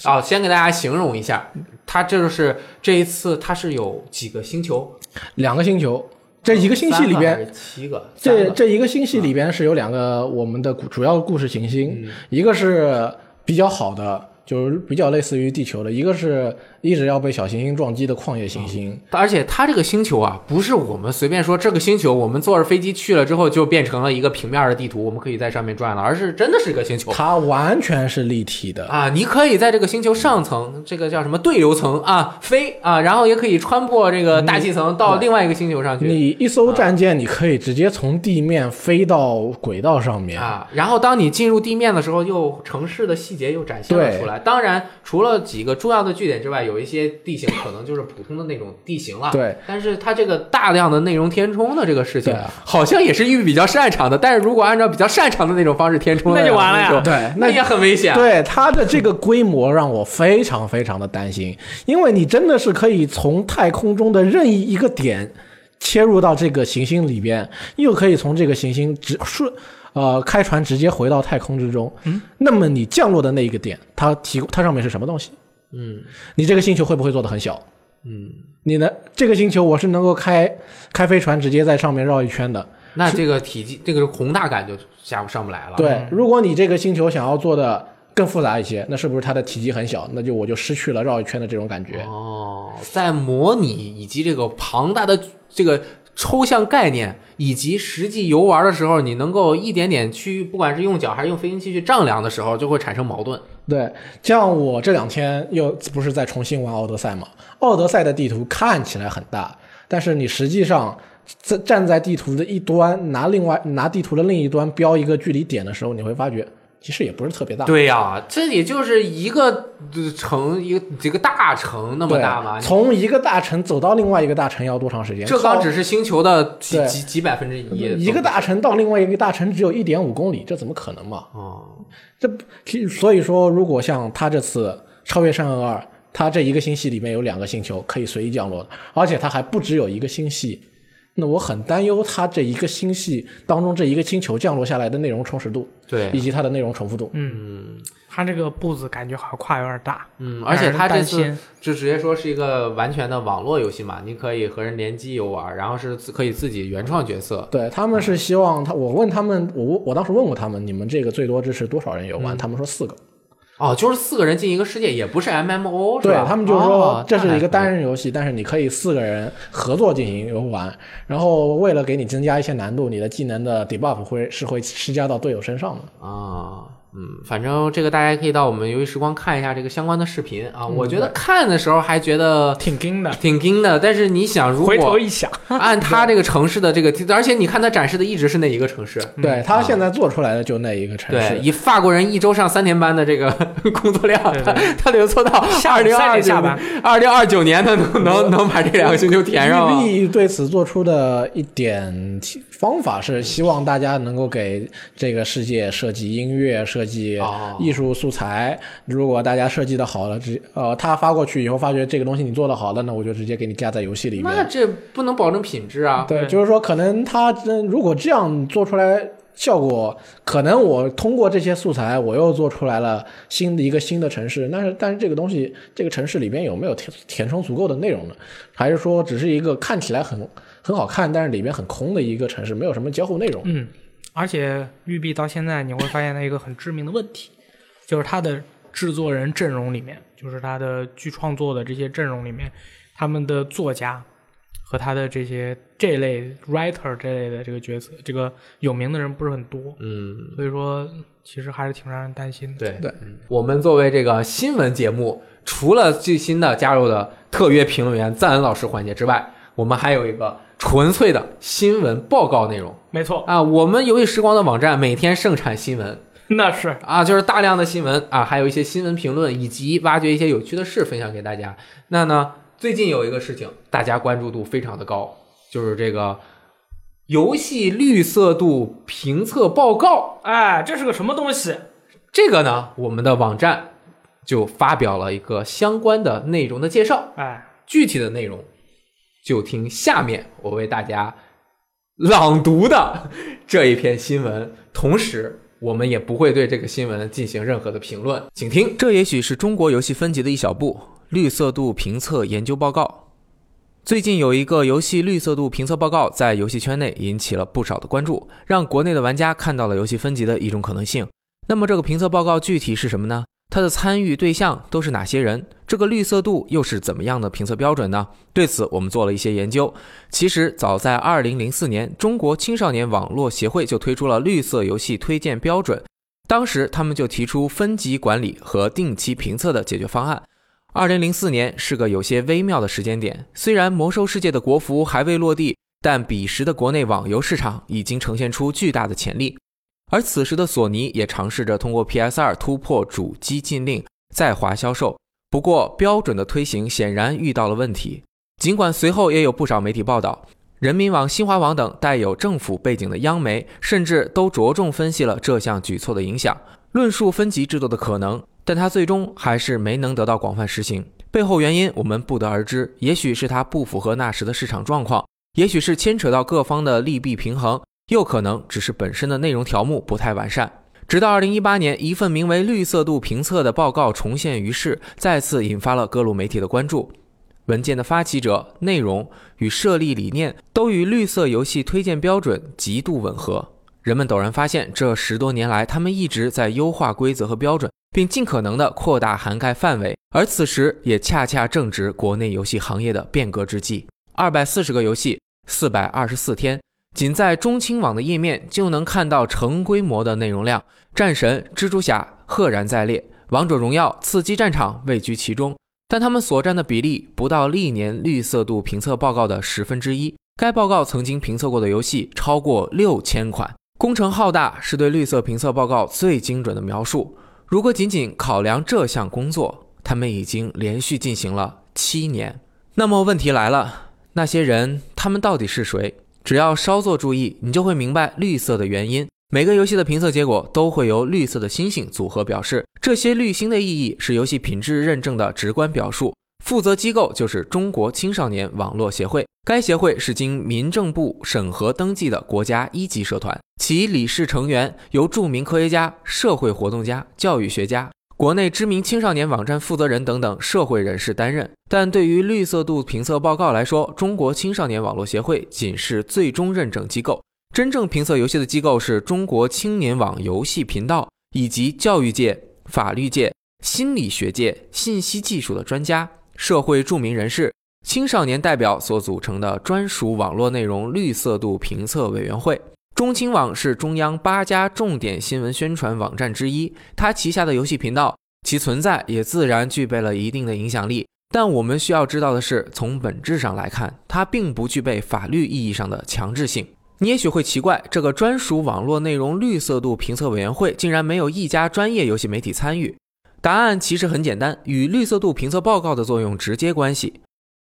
哦，先给大家形容一下，它这就是这一次它是有几个星球？两个星球，这一个星系里边，七个，个这这一个星系里边是有两个我们的主要故事行星，嗯一个是比较好的，就是比较类似于地球的，一个是一直要被小行星撞击的矿业行星，而且它这个星球啊，不是我们随便说这个星球，我们坐着飞机去了之后就变成了一个平面的地图，我们可以在上面转了，而是真的是一个星球。它完全是立体的。啊，你可以在这个星球上层，这个叫什么对流层啊飞啊，然后也可以穿破这个大气层到另外一个星球上去你一艘战舰，你可以直接从地面飞到轨道上面。啊。然后当你进入地面的时候，又城市的细节又展现了出来。当然，除了几个重要的据点之外，有一些地形可能就是普通的那种地形了。对，但是它这个大量的内容填充的这个事情好像也是玉比较擅长的。但是如果按照比较擅长的那种方式填充那就完了呀对那也很危险。对它的这个规模让我非常非常的担心，因为你真的是可以从太空中的任意一个点切入到这个行星里边，又可以从这个行星直顺呃开船直接回到太空之中。嗯，那么你降落的那一个点，它提它上面是什么东西？嗯你这个星球会不会做的很小？嗯，你呢？这个星球我是能够开开飞船直接在上面绕一圈的。那这个体积这个宏大感就下不上不来了。对，如果你这个星球想要做的更复杂一些，那是不是它的体积很小？那就我就失去了绕一圈的这种感觉。哦，在模拟以及这个庞大的这个抽象概念以及实际游玩的时候，你能够一点点去，不管是用脚还是用飞行器去丈量的时候，就会产生矛盾。对，像我这两天又不是在重新玩奥德赛嘛？奥德赛的地图看起来很大，但是你实际上在站在地图的一端，拿另外拿地图的另一端标一个距离点的时候，你会发觉其实也不是特别大。对呀、这也就是一个呃城一个几个大城那么大嘛。从一个大城走到另外一个大城要多长时间？这刚只是星球的几几几百分之一，一个大城到另外一个大城只有一点五公里，这怎么可能嘛？哦，这所以说，如果像他这次超越善恶二，他这一个星系里面有两个星球可以随意降落的，而且他还不只有一个星系，那我很担忧它这一个星系当中这一个星球降落下来的内容充实度，对以及它的内容重复度。嗯，它这个步子感觉好像跨有点大，嗯，而且它这次就直接说是一个完全的网络游戏嘛，你可以和人联机游玩，然后是自可以自己原创角色。对他们是希望他，我问他们，我我当时问过他们，你们这个最多支持多少人游玩？他们说四个。哦，就是四个人进一个世界，也不是 MMO 是吧？对他们就是说哦这是一个单人游戏，但是你可以四个人合作进行游玩。然后为了给你增加一些难度，你的技能的 debuff 会是会施加到队友身上的。啊。嗯，反正这个大家可以到我们游戏时光看一下这个相关的视频啊。嗯我觉得看的时候还觉得挺惊的。挺惊的，但是你想，如回头果一想，按他这个城市的这个，(laughs) 而且你看他展示的一直是那一个城市，对他现在做出来的就那一个城市对，市。以法国人一周上三天班的这个 (laughs) 工作量，对对他他得做到二零二九点下班二零二九年，他能能能把这两个星球填上啊。育碧对此做出的一点提方法是希望大家能够给这个世界设计音乐、设计哦艺术素材。如果大家设计的好了，直呃他发过去以后，发觉这个东西你做的好了，那我就直接给你加在游戏里面。那这不能保证品质啊。对，对就是说，可能他真如果这样做出来效果，可能我通过这些素材，我又做出来了新的一个新的城市。但是，但是这个东西，这个城市里边有没有填填充足够的内容呢？还是说只是一个看起来很很好看，但是里面很空的一个城市，没有什么交互内容？嗯，而且育碧到现在你会发现它一个很致命的问题，就是它的制作人阵容里面，就是它的剧创作的这些阵容里面，他们的作家和他的这些这类 writer 这类的这个角色，这个有名的人不是很多，嗯，所以说其实还是挺让人担心的。对对嗯我们作为这个新闻节目，除了最新的加入的特约评论员赞恩老师环节之外，我们还有一个纯粹的新闻报告内容没错，啊。我们游戏时光的网站每天盛产新闻，(laughs) 那是啊，就是大量的新闻啊，还有一些新闻评论，以及挖掘一些有趣的事分享给大家。那呢，最近有一个事情，大家关注度非常的高，就是这个游戏绿色度评测报告。哎，这是个什么东西？这个呢，我们的网站就发表了一个相关的内容的介绍，哎，具体的内容就听下面我为大家朗读的这一篇新闻，同时。我们也不会对这个新闻进行任何的评论，请听。这也许是中国游戏分级的一小步——绿色度评测研究报告。最近有一个游戏绿色度评测报告在游戏圈内引起了不少的关注，让国内的玩家看到了游戏分级的一种可能性。那么这个评测报告具体是什么呢？它的参与对象都是哪些人？这个绿色度又是怎么样的评测标准呢？对此，我们做了一些研究。其实，早在2004年，中国青少年网络协会就推出了绿色游戏推荐标准。当时，他们就提出分级管理和定期评测的解决方案。2004年是个有些微妙的时间点，虽然《魔兽世界》的国服还未落地，但彼时的国内网游市场已经呈现出巨大的潜力。而此时的索尼也尝试着通过 PS2 突破主机禁令，在华销售。不过，标准的推行显然遇到了问题。尽管随后也有不少媒体报道，人民网、新华网等带有政府背景的央媒，甚至都着重分析了这项举措的影响，论述分级制度的可能。但它最终还是没能得到广泛实行。背后原因我们不得而知，也许是它不符合那时的市场状况，也许是牵扯到各方的利弊平衡。又可能只是本身的内容条目不太完善。直到二零一八年，一份名为《绿色度评测》的报告重现于世，再次引发了各路媒体的关注。文件的发起者、内容与设立理念都与绿色游戏推荐标准极度吻合。人们陡然发现，这十多年来，他们一直在优化规则和标准，并尽可能的扩大涵盖范围。而此时，也恰恰正值国内游戏行业的变革之际。二百四十个游戏，四百二十四天。仅在中青网的页面就能看到成规模的内容量，战神、蜘蛛侠赫然在列，王者荣耀、刺激战场位居其中，但他们所占的比例不到历年绿色度评测报告的十分之一。该报告曾经评测过的游戏超过六千款，工程浩大是对绿色评测报告最精准的描述。如果仅仅考量这项工作，他们已经连续进行了七年。那么问题来了，那些人他们到底是谁？只要稍作注意，你就会明白绿色的原因。每个游戏的评测结果都会由绿色的星星组合表示，这些绿星的意义是游戏品质认证的直观表述。负责机构就是中国青少年网络协会，该协会是经民政部审核登记的国家一级社团，其理事成员由著名科学家、社会活动家、教育学家。国内知名青少年网站负责人等等社会人士担任，但对于绿色度评测报告来说，中国青少年网络协会仅是最终认证机构。真正评测游戏的机构是中国青年网游戏频道以及教育界、法律界、心理学界、信息技术的专家、社会著名人士、青少年代表所组成的专属网络内容绿色度评测委员会。中青网是中央八家重点新闻宣传网站之一，它旗下的游戏频道，其存在也自然具备了一定的影响力。但我们需要知道的是，从本质上来看，它并不具备法律意义上的强制性。你也许会奇怪，这个专属网络内容绿色度评测委员会竟然没有一家专业游戏媒体参与。答案其实很简单，与绿色度评测报告的作用直接关系。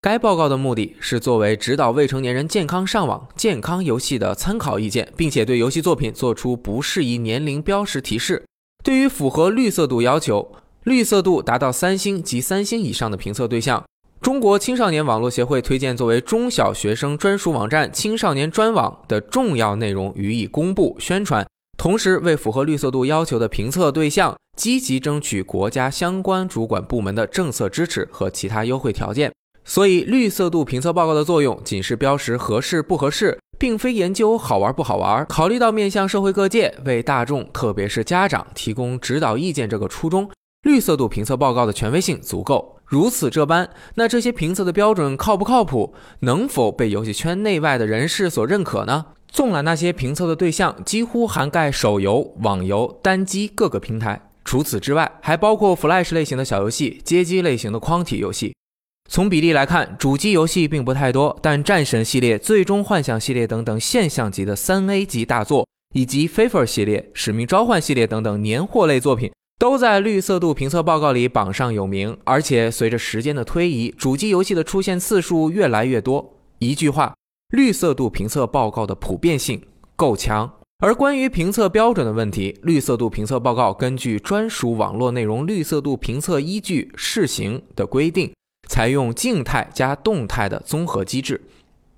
该报告的目的是作为指导未成年人健康上网、健康游戏的参考意见，并且对游戏作品做出不适宜年龄标识提示。对于符合绿色度要求、绿色度达到三星及三星以上的评测对象，中国青少年网络协会推荐作为中小学生专属网站“青少年专网”的重要内容予以公布宣传，同时为符合绿色度要求的评测对象积极争取国家相关主管部门的政策支持和其他优惠条件。所以，绿色度评测报告的作用仅是标识合适不合适，并非研究好玩不好玩。考虑到面向社会各界，为大众特别是家长提供指导意见这个初衷，绿色度评测报告的权威性足够。如此这般，那这些评测的标准靠不靠谱？能否被游戏圈内外的人士所认可呢？纵览那些评测的对象，几乎涵盖手游、网游、单机各个平台。除此之外，还包括 Flash 类型的小游戏、街机类型的框体游戏。从比例来看，主机游戏并不太多，但战神系列、最终幻想系列等等现象级的三 A 级大作，以及 FIFA 系列、使命召唤系列等等年货类作品，都在绿色度评测报告里榜上有名。而且随着时间的推移，主机游戏的出现次数越来越多。一句话，绿色度评测报告的普遍性够强。而关于评测标准的问题，绿色度评测报告根据专属网络内容绿色度评测依据试行的规定。采用静态加动态的综合机制。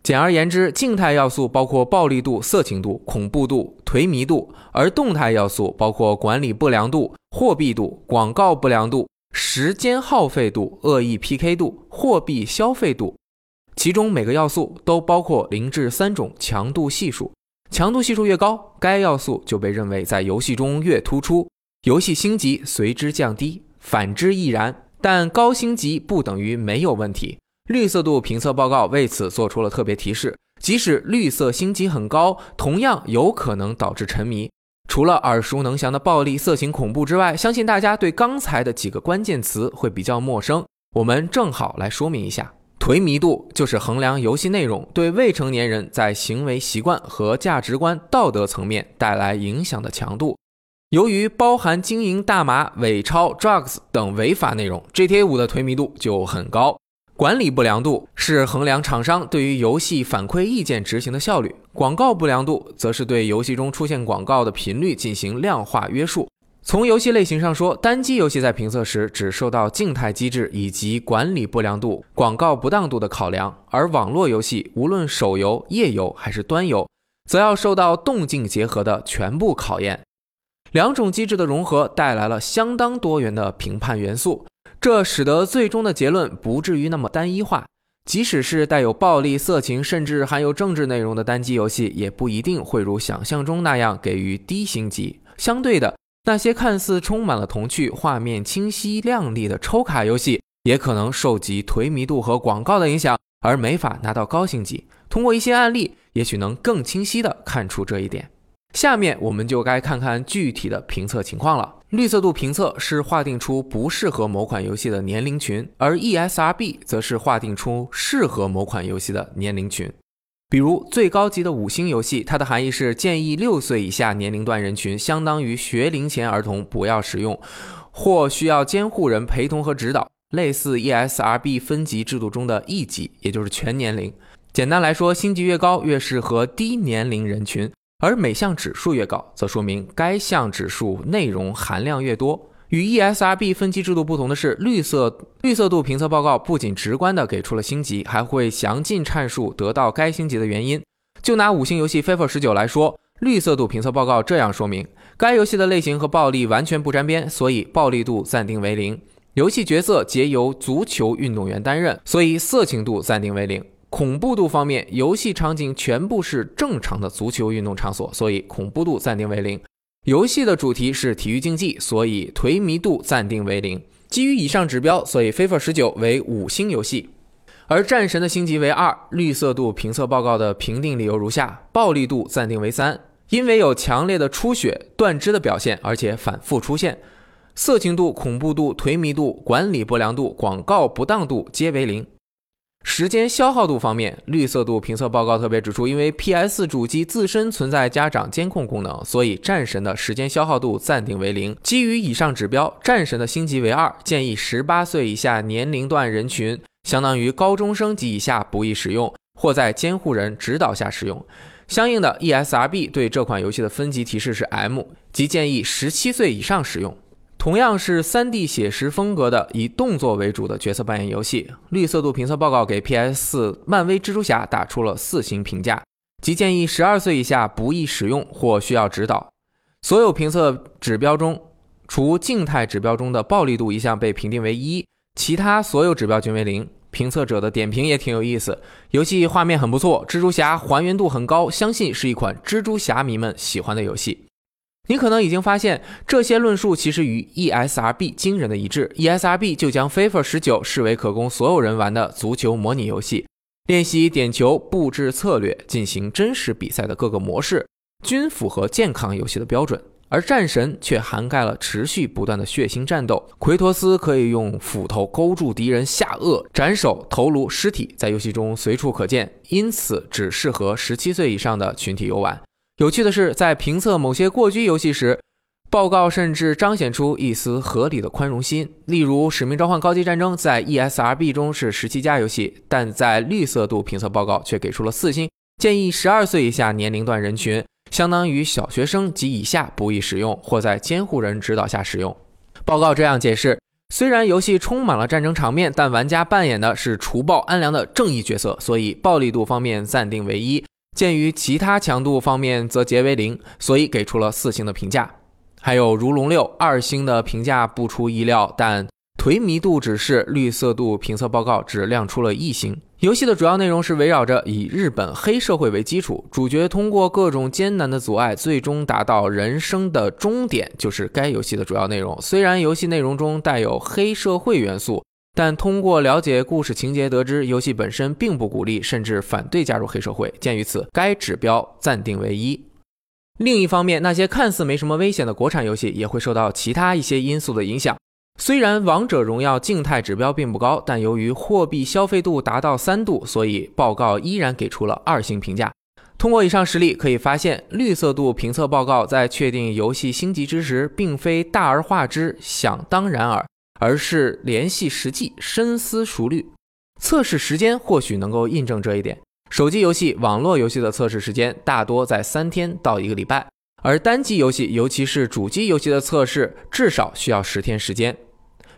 简而言之，静态要素包括暴力度、色情度、恐怖度、颓靡度；而动态要素包括管理不良度、货币度、广告不良度、时间耗费度、恶意 PK 度、货币消费度。其中每个要素都包括零至三种强度系数，强度系数越高，该要素就被认为在游戏中越突出，游戏星级随之降低。反之亦然。但高星级不等于没有问题。绿色度评测报告为此做出了特别提示：即使绿色星级很高，同样有可能导致沉迷。除了耳熟能详的暴力、色情、恐怖之外，相信大家对刚才的几个关键词会比较陌生。我们正好来说明一下。颓迷度就是衡量游戏内容对未成年人在行为习惯和价值观、道德层面带来影响的强度。由于包含经营大麻、伪钞、drugs 等违法内容，GTA 五的颓迷度就很高。管理不良度是衡量厂商对于游戏反馈意见执行的效率，广告不良度则是对游戏中出现广告的频率进行量化约束。从游戏类型上说，单机游戏在评测时只受到静态机制以及管理不良度、广告不当度的考量，而网络游戏无论手游、页游还是端游，则要受到动静结合的全部考验。两种机制的融合带来了相当多元的评判元素，这使得最终的结论不至于那么单一化。即使是带有暴力、色情，甚至含有政治内容的单机游戏，也不一定会如想象中那样给予低星级。相对的，那些看似充满了童趣、画面清晰亮丽的抽卡游戏，也可能受及颓靡度和广告的影响，而没法拿到高星级。通过一些案例，也许能更清晰地看出这一点。下面我们就该看看具体的评测情况了。绿色度评测是划定出不适合某款游戏的年龄群，而 ESRB 则是划定出适合某款游戏的年龄群。比如最高级的五星游戏，它的含义是建议六岁以下年龄段人群，相当于学龄前儿童不要使用，或需要监护人陪同和指导，类似 ESRB 分级制度中的 E 级，也就是全年龄。简单来说，星级越高越适合低年龄人群。而每项指数越高，则说明该项指数内容含量越多。与 ESRB 分级制度不同的是，绿色绿色度评测报告不仅直观地给出了星级，还会详尽阐述得到该星级的原因。就拿五星游戏《FIFA 十九》来说，绿色度评测报告这样说明：该游戏的类型和暴力完全不沾边，所以暴力度暂定为零；游戏角色皆由足球运动员担任，所以色情度暂定为零。恐怖度方面，游戏场景全部是正常的足球运动场所，所以恐怖度暂定为零。游戏的主题是体育竞技，所以颓靡度暂定为零。基于以上指标，所以《FIFA 十九》为五星游戏，而《战神》的星级为二。绿色度评测报告的评定理由如下：暴力度暂定为三，因为有强烈的出血、断肢的表现，而且反复出现；色情度、恐怖度、颓迷度、管理不良度、广告不当度皆为零。时间消耗度方面，绿色度评测报告特别指出，因为 PS 主机自身存在家长监控功能，所以战神的时间消耗度暂定为零。基于以上指标，战神的星级为二，建议十八岁以下年龄段人群，相当于高中生及以下不宜使用，或在监护人指导下使用。相应的，ESRB 对这款游戏的分级提示是 M，即建议十七岁以上使用。同样是 3D 写实风格的以动作为主的角色扮演游戏，绿色度评测报告给 PS4 漫威蜘蛛侠打出了四星评价，即建议12岁以下不宜使用或需要指导。所有评测指标中，除静态指标中的暴力度一项被评定为一，其他所有指标均为零。评测者的点评也挺有意思，游戏画面很不错，蜘蛛侠还原度很高，相信是一款蜘蛛侠迷们喜欢的游戏。你可能已经发现，这些论述其实与 ESRB 惊人的一致。ESRB 就将 FIFA 十九视为可供所有人玩的足球模拟游戏，练习点球、布置策略、进行真实比赛的各个模式，均符合健康游戏的标准。而战神却涵盖了持续不断的血腥战斗，奎托斯可以用斧头勾住敌人下颚、斩首、头颅、尸体，在游戏中随处可见，因此只适合十七岁以上的群体游玩。有趣的是，在评测某些过激游戏时，报告甚至彰显出一丝合理的宽容心。例如，《使命召唤：高级战争》在 ESRB 中是十七加游戏，但在绿色度评测报告却给出了四星，建议十二岁以下年龄段人群，相当于小学生及以下不宜使用，或在监护人指导下使用。报告这样解释：虽然游戏充满了战争场面，但玩家扮演的是除暴安良的正义角色，所以暴力度方面暂定为一。鉴于其他强度方面则皆为零，所以给出了四星的评价。还有《如龙六》二星的评价不出意料，但颓迷度指示绿色度评测报告只亮出了一星。游戏的主要内容是围绕着以日本黑社会为基础，主角通过各种艰难的阻碍，最终达到人生的终点，就是该游戏的主要内容。虽然游戏内容中带有黑社会元素，但通过了解故事情节得知，游戏本身并不鼓励甚至反对加入黑社会。鉴于此，该指标暂定为一。另一方面，那些看似没什么危险的国产游戏也会受到其他一些因素的影响。虽然《王者荣耀》静态指标并不高，但由于货币消费度达到三度，所以报告依然给出了二星评价。通过以上实例可以发现，绿色度评测报告在确定游戏星级之时，并非大而化之、想当然尔，而是联系实际、深思熟虑。测试时间或许能够印证这一点。手机游戏、网络游戏的测试时间大多在三天到一个礼拜，而单机游戏，尤其是主机游戏的测试，至少需要十天时间。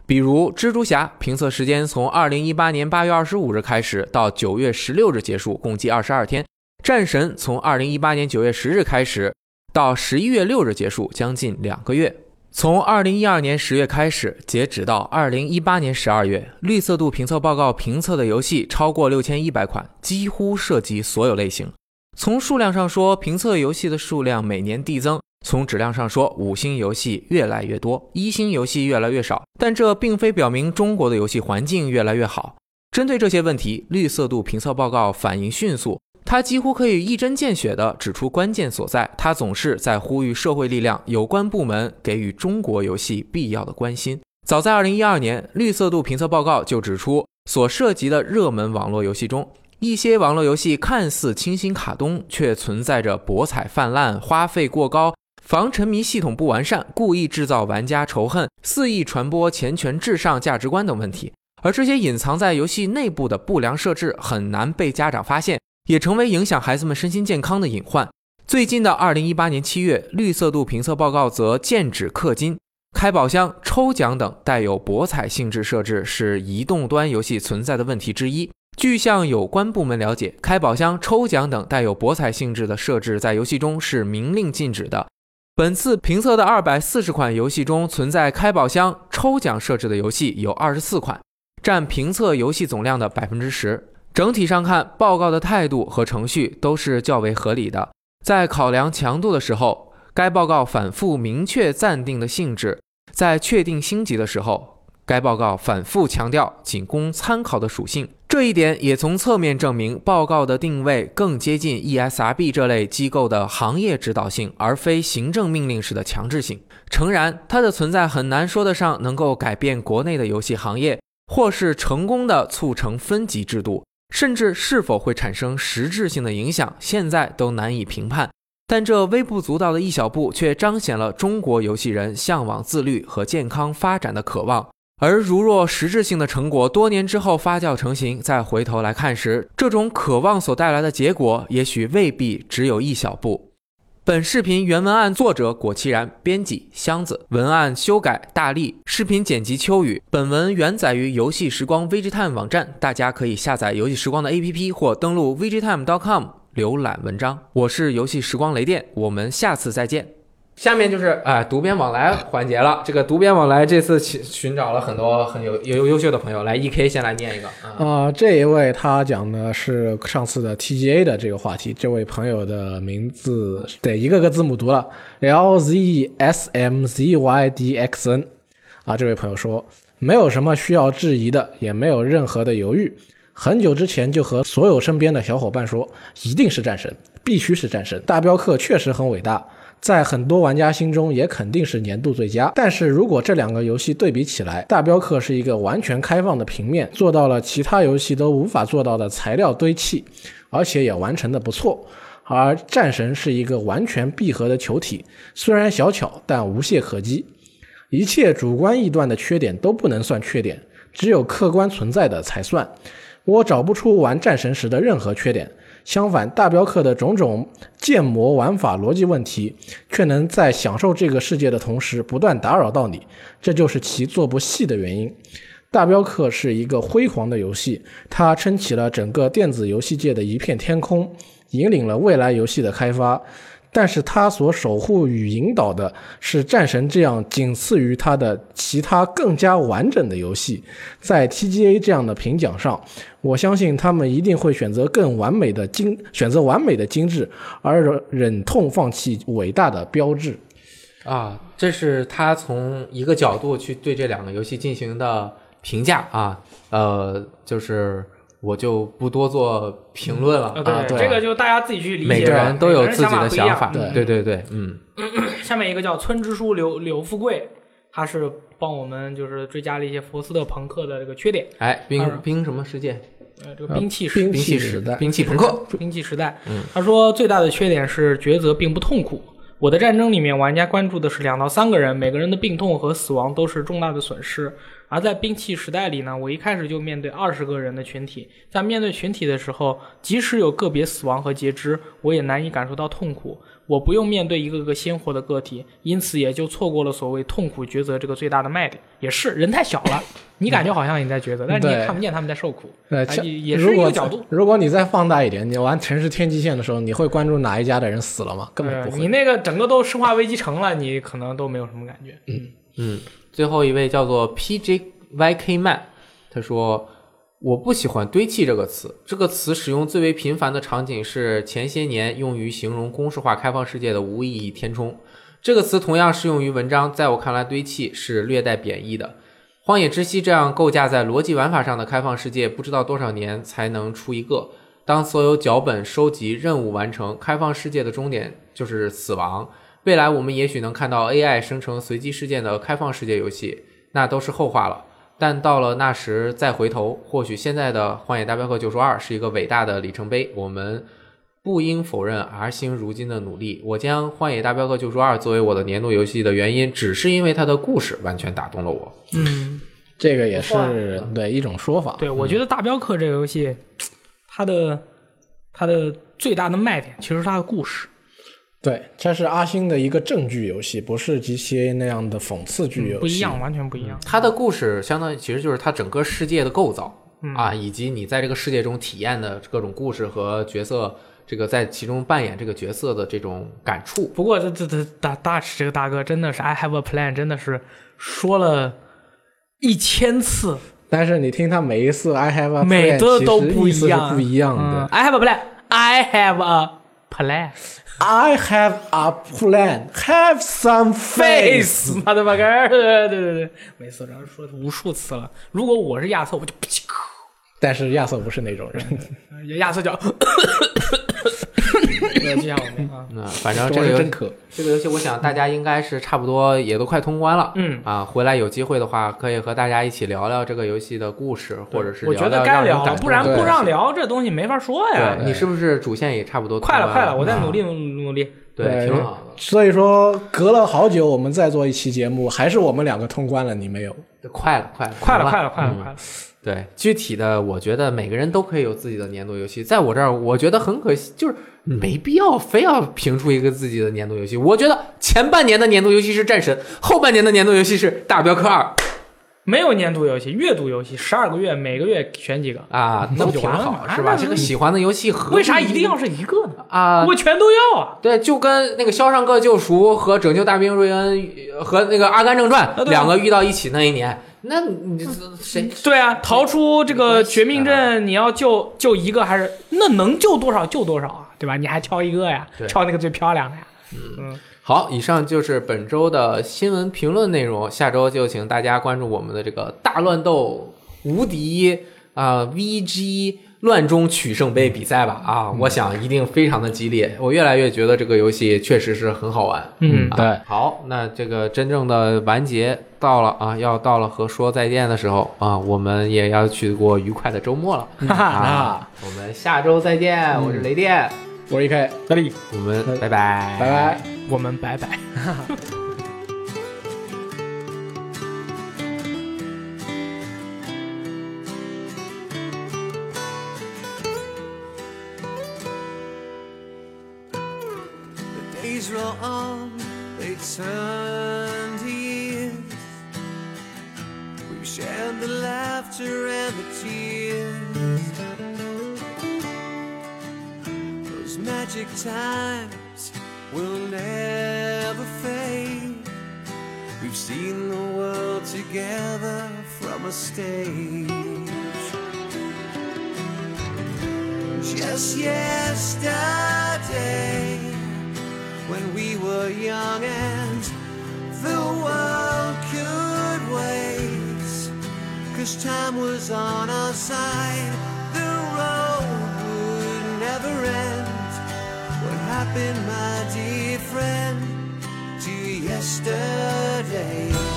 比如蜘蛛侠评测时间从二零一八年八月二十五日开始到九月十六日结束，共计二十二天；战神从二零一八年九月十日开始到十一月六日结束，将近两个月。从二零一二年十月开始，截止到二零一八年十二月，绿色度评测报告评测的游戏超过六千一百款，几乎涉及所有类型。从数量上说，评测游戏的数量每年递增。从质量上说，五星游戏越来越多，一星游戏越来越少，但这并非表明中国的游戏环境越来越好。针对这些问题，绿色度评测报告反应迅速，他几乎可以一针见血地指出关键所在。他总是在呼吁社会力量、有关部门给予中国游戏必要的关心。早在2012年，绿色度评测报告就指出，所涉及的热门网络游戏中，一些网络游戏看似清新卡通，却存在着博彩泛滥、花费过高。防沉迷系统不完善，故意制造玩家仇恨，肆意传播钱权至上价值观等问题，而这些隐藏在游戏内部的不良设置很难被家长发现，也成为影响孩子们身心健康的隐患。最近的二零一八年七月，绿色度评测报告则剑指氪金、开宝箱、抽奖等带有博彩性质设置是移动端游戏存在的问题之一。据向有关部门了解，开宝箱、抽奖等带有博彩性质的设置在游戏中是明令禁止的。本次评测的二百四十款游戏中，存在开宝箱、抽奖设置的游戏有二十四款，占评测游戏总量的百分之十。整体上看，报告的态度和程序都是较为合理的。在考量强度的时候，该报告反复明确暂定的性质；在确定星级的时候，该报告反复强调仅供参考的属性，这一点也从侧面证明报告的定位更接近 ESRB 这类机构的行业指导性，而非行政命令式的强制性。诚然，它的存在很难说得上能够改变国内的游戏行业，或是成功的促成分级制度，甚至是否会产生实质性的影响，现在都难以评判。但这微不足道的一小步，却彰显了中国游戏人向往自律和健康发展的渴望。而如若实质性的成果多年之后发酵成型，再回头来看时，这种渴望所带来的结果，也许未必只有一小步。本视频原文案作者果其然，编辑箱子，文案修改大力，视频剪辑秋雨。本文原载于游戏时光 VGTime 网站，大家可以下载游戏时光的 APP 或登录 VGTime.com 浏览文章。我是游戏时光雷电，我们下次再见。下面就是哎，读编往来环节了。这个读编往来这次寻寻找了很多很有有优秀的朋友，来 E K 先来念一个啊。这一位他讲的是上次的 TGA 的这个话题。这位朋友的名字得一个个字母读了，L Z S M Z Y D X N。啊，这位朋友说，没有什么需要质疑的，也没有任何的犹豫。很久之前就和所有身边的小伙伴说，一定是战神，必须是战神。大镖客确实很伟大。在很多玩家心中也肯定是年度最佳。但是如果这两个游戏对比起来，大镖客是一个完全开放的平面，做到了其他游戏都无法做到的材料堆砌，而且也完成的不错。而战神是一个完全闭合的球体，虽然小巧，但无懈可击。一切主观臆断的缺点都不能算缺点，只有客观存在的才算。我找不出玩战神时的任何缺点。相反，大镖客的种种建模玩法逻辑问题，却能在享受这个世界的同时不断打扰到你，这就是其做不细的原因。大镖客是一个辉煌的游戏，它撑起了整个电子游戏界的一片天空，引领了未来游戏的开发。但是他所守护与引导的是战神这样仅次于它的其他更加完整的游戏。在 TGA 这样的评奖上，我相信他们一定会选择更完美的精，选择完美的精致，而忍痛放弃伟大的标志。啊，这是他从一个角度去对这两个游戏进行的评价啊，呃，就是我就不多做评论了呃，啊，对，这个就大家自己去理解。每个人都有自己的想法。对对对，嗯，(coughs) 下面一个叫村支书刘刘富贵，他是帮我们就是追加了一些佛斯特朋克的这个缺点。哎，冰二冰什么世界？呃，这个兵器兵兵 (laughs) 器时代兵器朋克，兵器时代。嗯，他说最大的缺点是抉择并不痛苦。我的战争里面，玩家关注的是两到三个人，每个人的病痛和死亡都是重大的损失。而在兵器时代里呢，我一开始就面对二十个人的群体，在面对群体的时候，即使有个别死亡和截肢，我也难以感受到痛苦。我不用面对一个个鲜活的个体，因此也就错过了所谓痛苦抉择这个最大的卖点。也是人太小了，(laughs) 你感觉好像你在抉择，但是你也看不见他们在受苦。对，啊像也也是如果一个角度。如果你再放大一点，你玩《城市天际线》的时候，你会关注哪一家的人死了吗？根本不会。对你那个整个都生化危机城了，你可能都没有什么感觉。嗯嗯，最后一位叫做 PJYK Man，他说：“我不喜欢‘堆砌’这个词，这个词使用最为频繁的场景是前些年用于形容公式化开放世界的无意义填充。这个词同样适用于文章，在我看来，‘堆砌’是略带贬义的。”《荒野之息》这样构架在逻辑玩法上的开放世界，不知道多少年才能出一个。当所有脚本收集、任务完成，开放世界的终点就是死亡。未来我们也许能看到 AI 生成随机事件的开放世界游戏，那都是后话了。但到了那时再回头，或许现在的《荒野大镖客：救赎二》是一个伟大的里程碑。我们不应否认 R 星如今的努力。我将《荒野大镖客：救赎二》作为我的年度游戏的原因，只是因为它的故事完全打动了我。嗯，这个也是对一种说法。对，我觉得《大镖客》这个游戏，它的它的最大的卖点其实是它的故事。对，这是阿星的一个正剧游戏，不是 GTA 那样的讽刺剧游戏。不一样，完全不一样。它的故事相当于其实就是它整个世界的构造、嗯啊，以及你在这个世界中体验的各种故事和角色，这个在其中扮演这个角色的这种感触。不过这这这大大尺这个大哥真的是 I have a plan，真的是说了一千次，但是你听他每一次 I have a 每 plan，个都不一样，不一样嗯的。I have a plan，I have a plan。I have a plan, have some face。妈的巴个儿，对对对，每次然后说无数次了。如果我是亚瑟，我就但是亚瑟不是那种人，亚瑟叫，就像我们啊，嗯，反正这个游戏是真渴。这个游戏，我想大家应该是差不多也都快通关了。嗯啊，回来有机会的话，可以和大家一起聊聊这个游戏的故事，或者是我觉得该聊不然不让聊这东西没法说呀。你是不是主线也差不多快了快了，我在啊努力努力。对，挺好的。所以说隔了好久，我们再做一期节目，还是我们两个通关了，你没有。快了，快了，快了，快了，快了，嗯快了！对，具体的，我觉得每个人都可以有自己的年度游戏。在我这儿，我觉得很可惜，就是没必要非要评出一个自己的年度游戏。我觉得前半年的年度游戏是《战神》，后半年的年度游戏是《大镖客二》没有年度游戏，月度游戏，十二个月，每个月选几个。啊，那不就完了好，是吧？这个喜欢的游戏和为啥一定要是一个呢？啊？我全都要啊！对，就跟那个《肖申克救赎》和《拯救大兵瑞恩》呃和那个《阿甘正传两个遇到一起那一年，那你这谁对啊，逃出这个绝命啊镇，你要救救一个还是那能救多少救多少啊？对吧？你还挑一个呀对，挑那个最漂亮的呀。嗯好，以上就是本周的新闻评论内容。下周就请大家关注我们的这个大乱斗无敌啊、VG 乱中取胜杯比赛吧！啊，我想一定非常的激烈。我越来越觉得这个游戏确实是很好玩。嗯啊对好，那这个真正的完结到了啊，要到了和说再见的时候啊，我们也要去过愉快的周末了。哈 (laughs) 哈，啊，我们下周再见，我是雷电，我是 EK，大力我们拜拜，拜拜。我们拜拜。(laughs) they turn to years. We've shared the laughter and the tears. Those magic times will never fade. We've seen the world together from a stage. Just yesterday, when we were young and the world could wait. Cause time was on our side, the road would never end. What happened, my dear friend, to yesterday?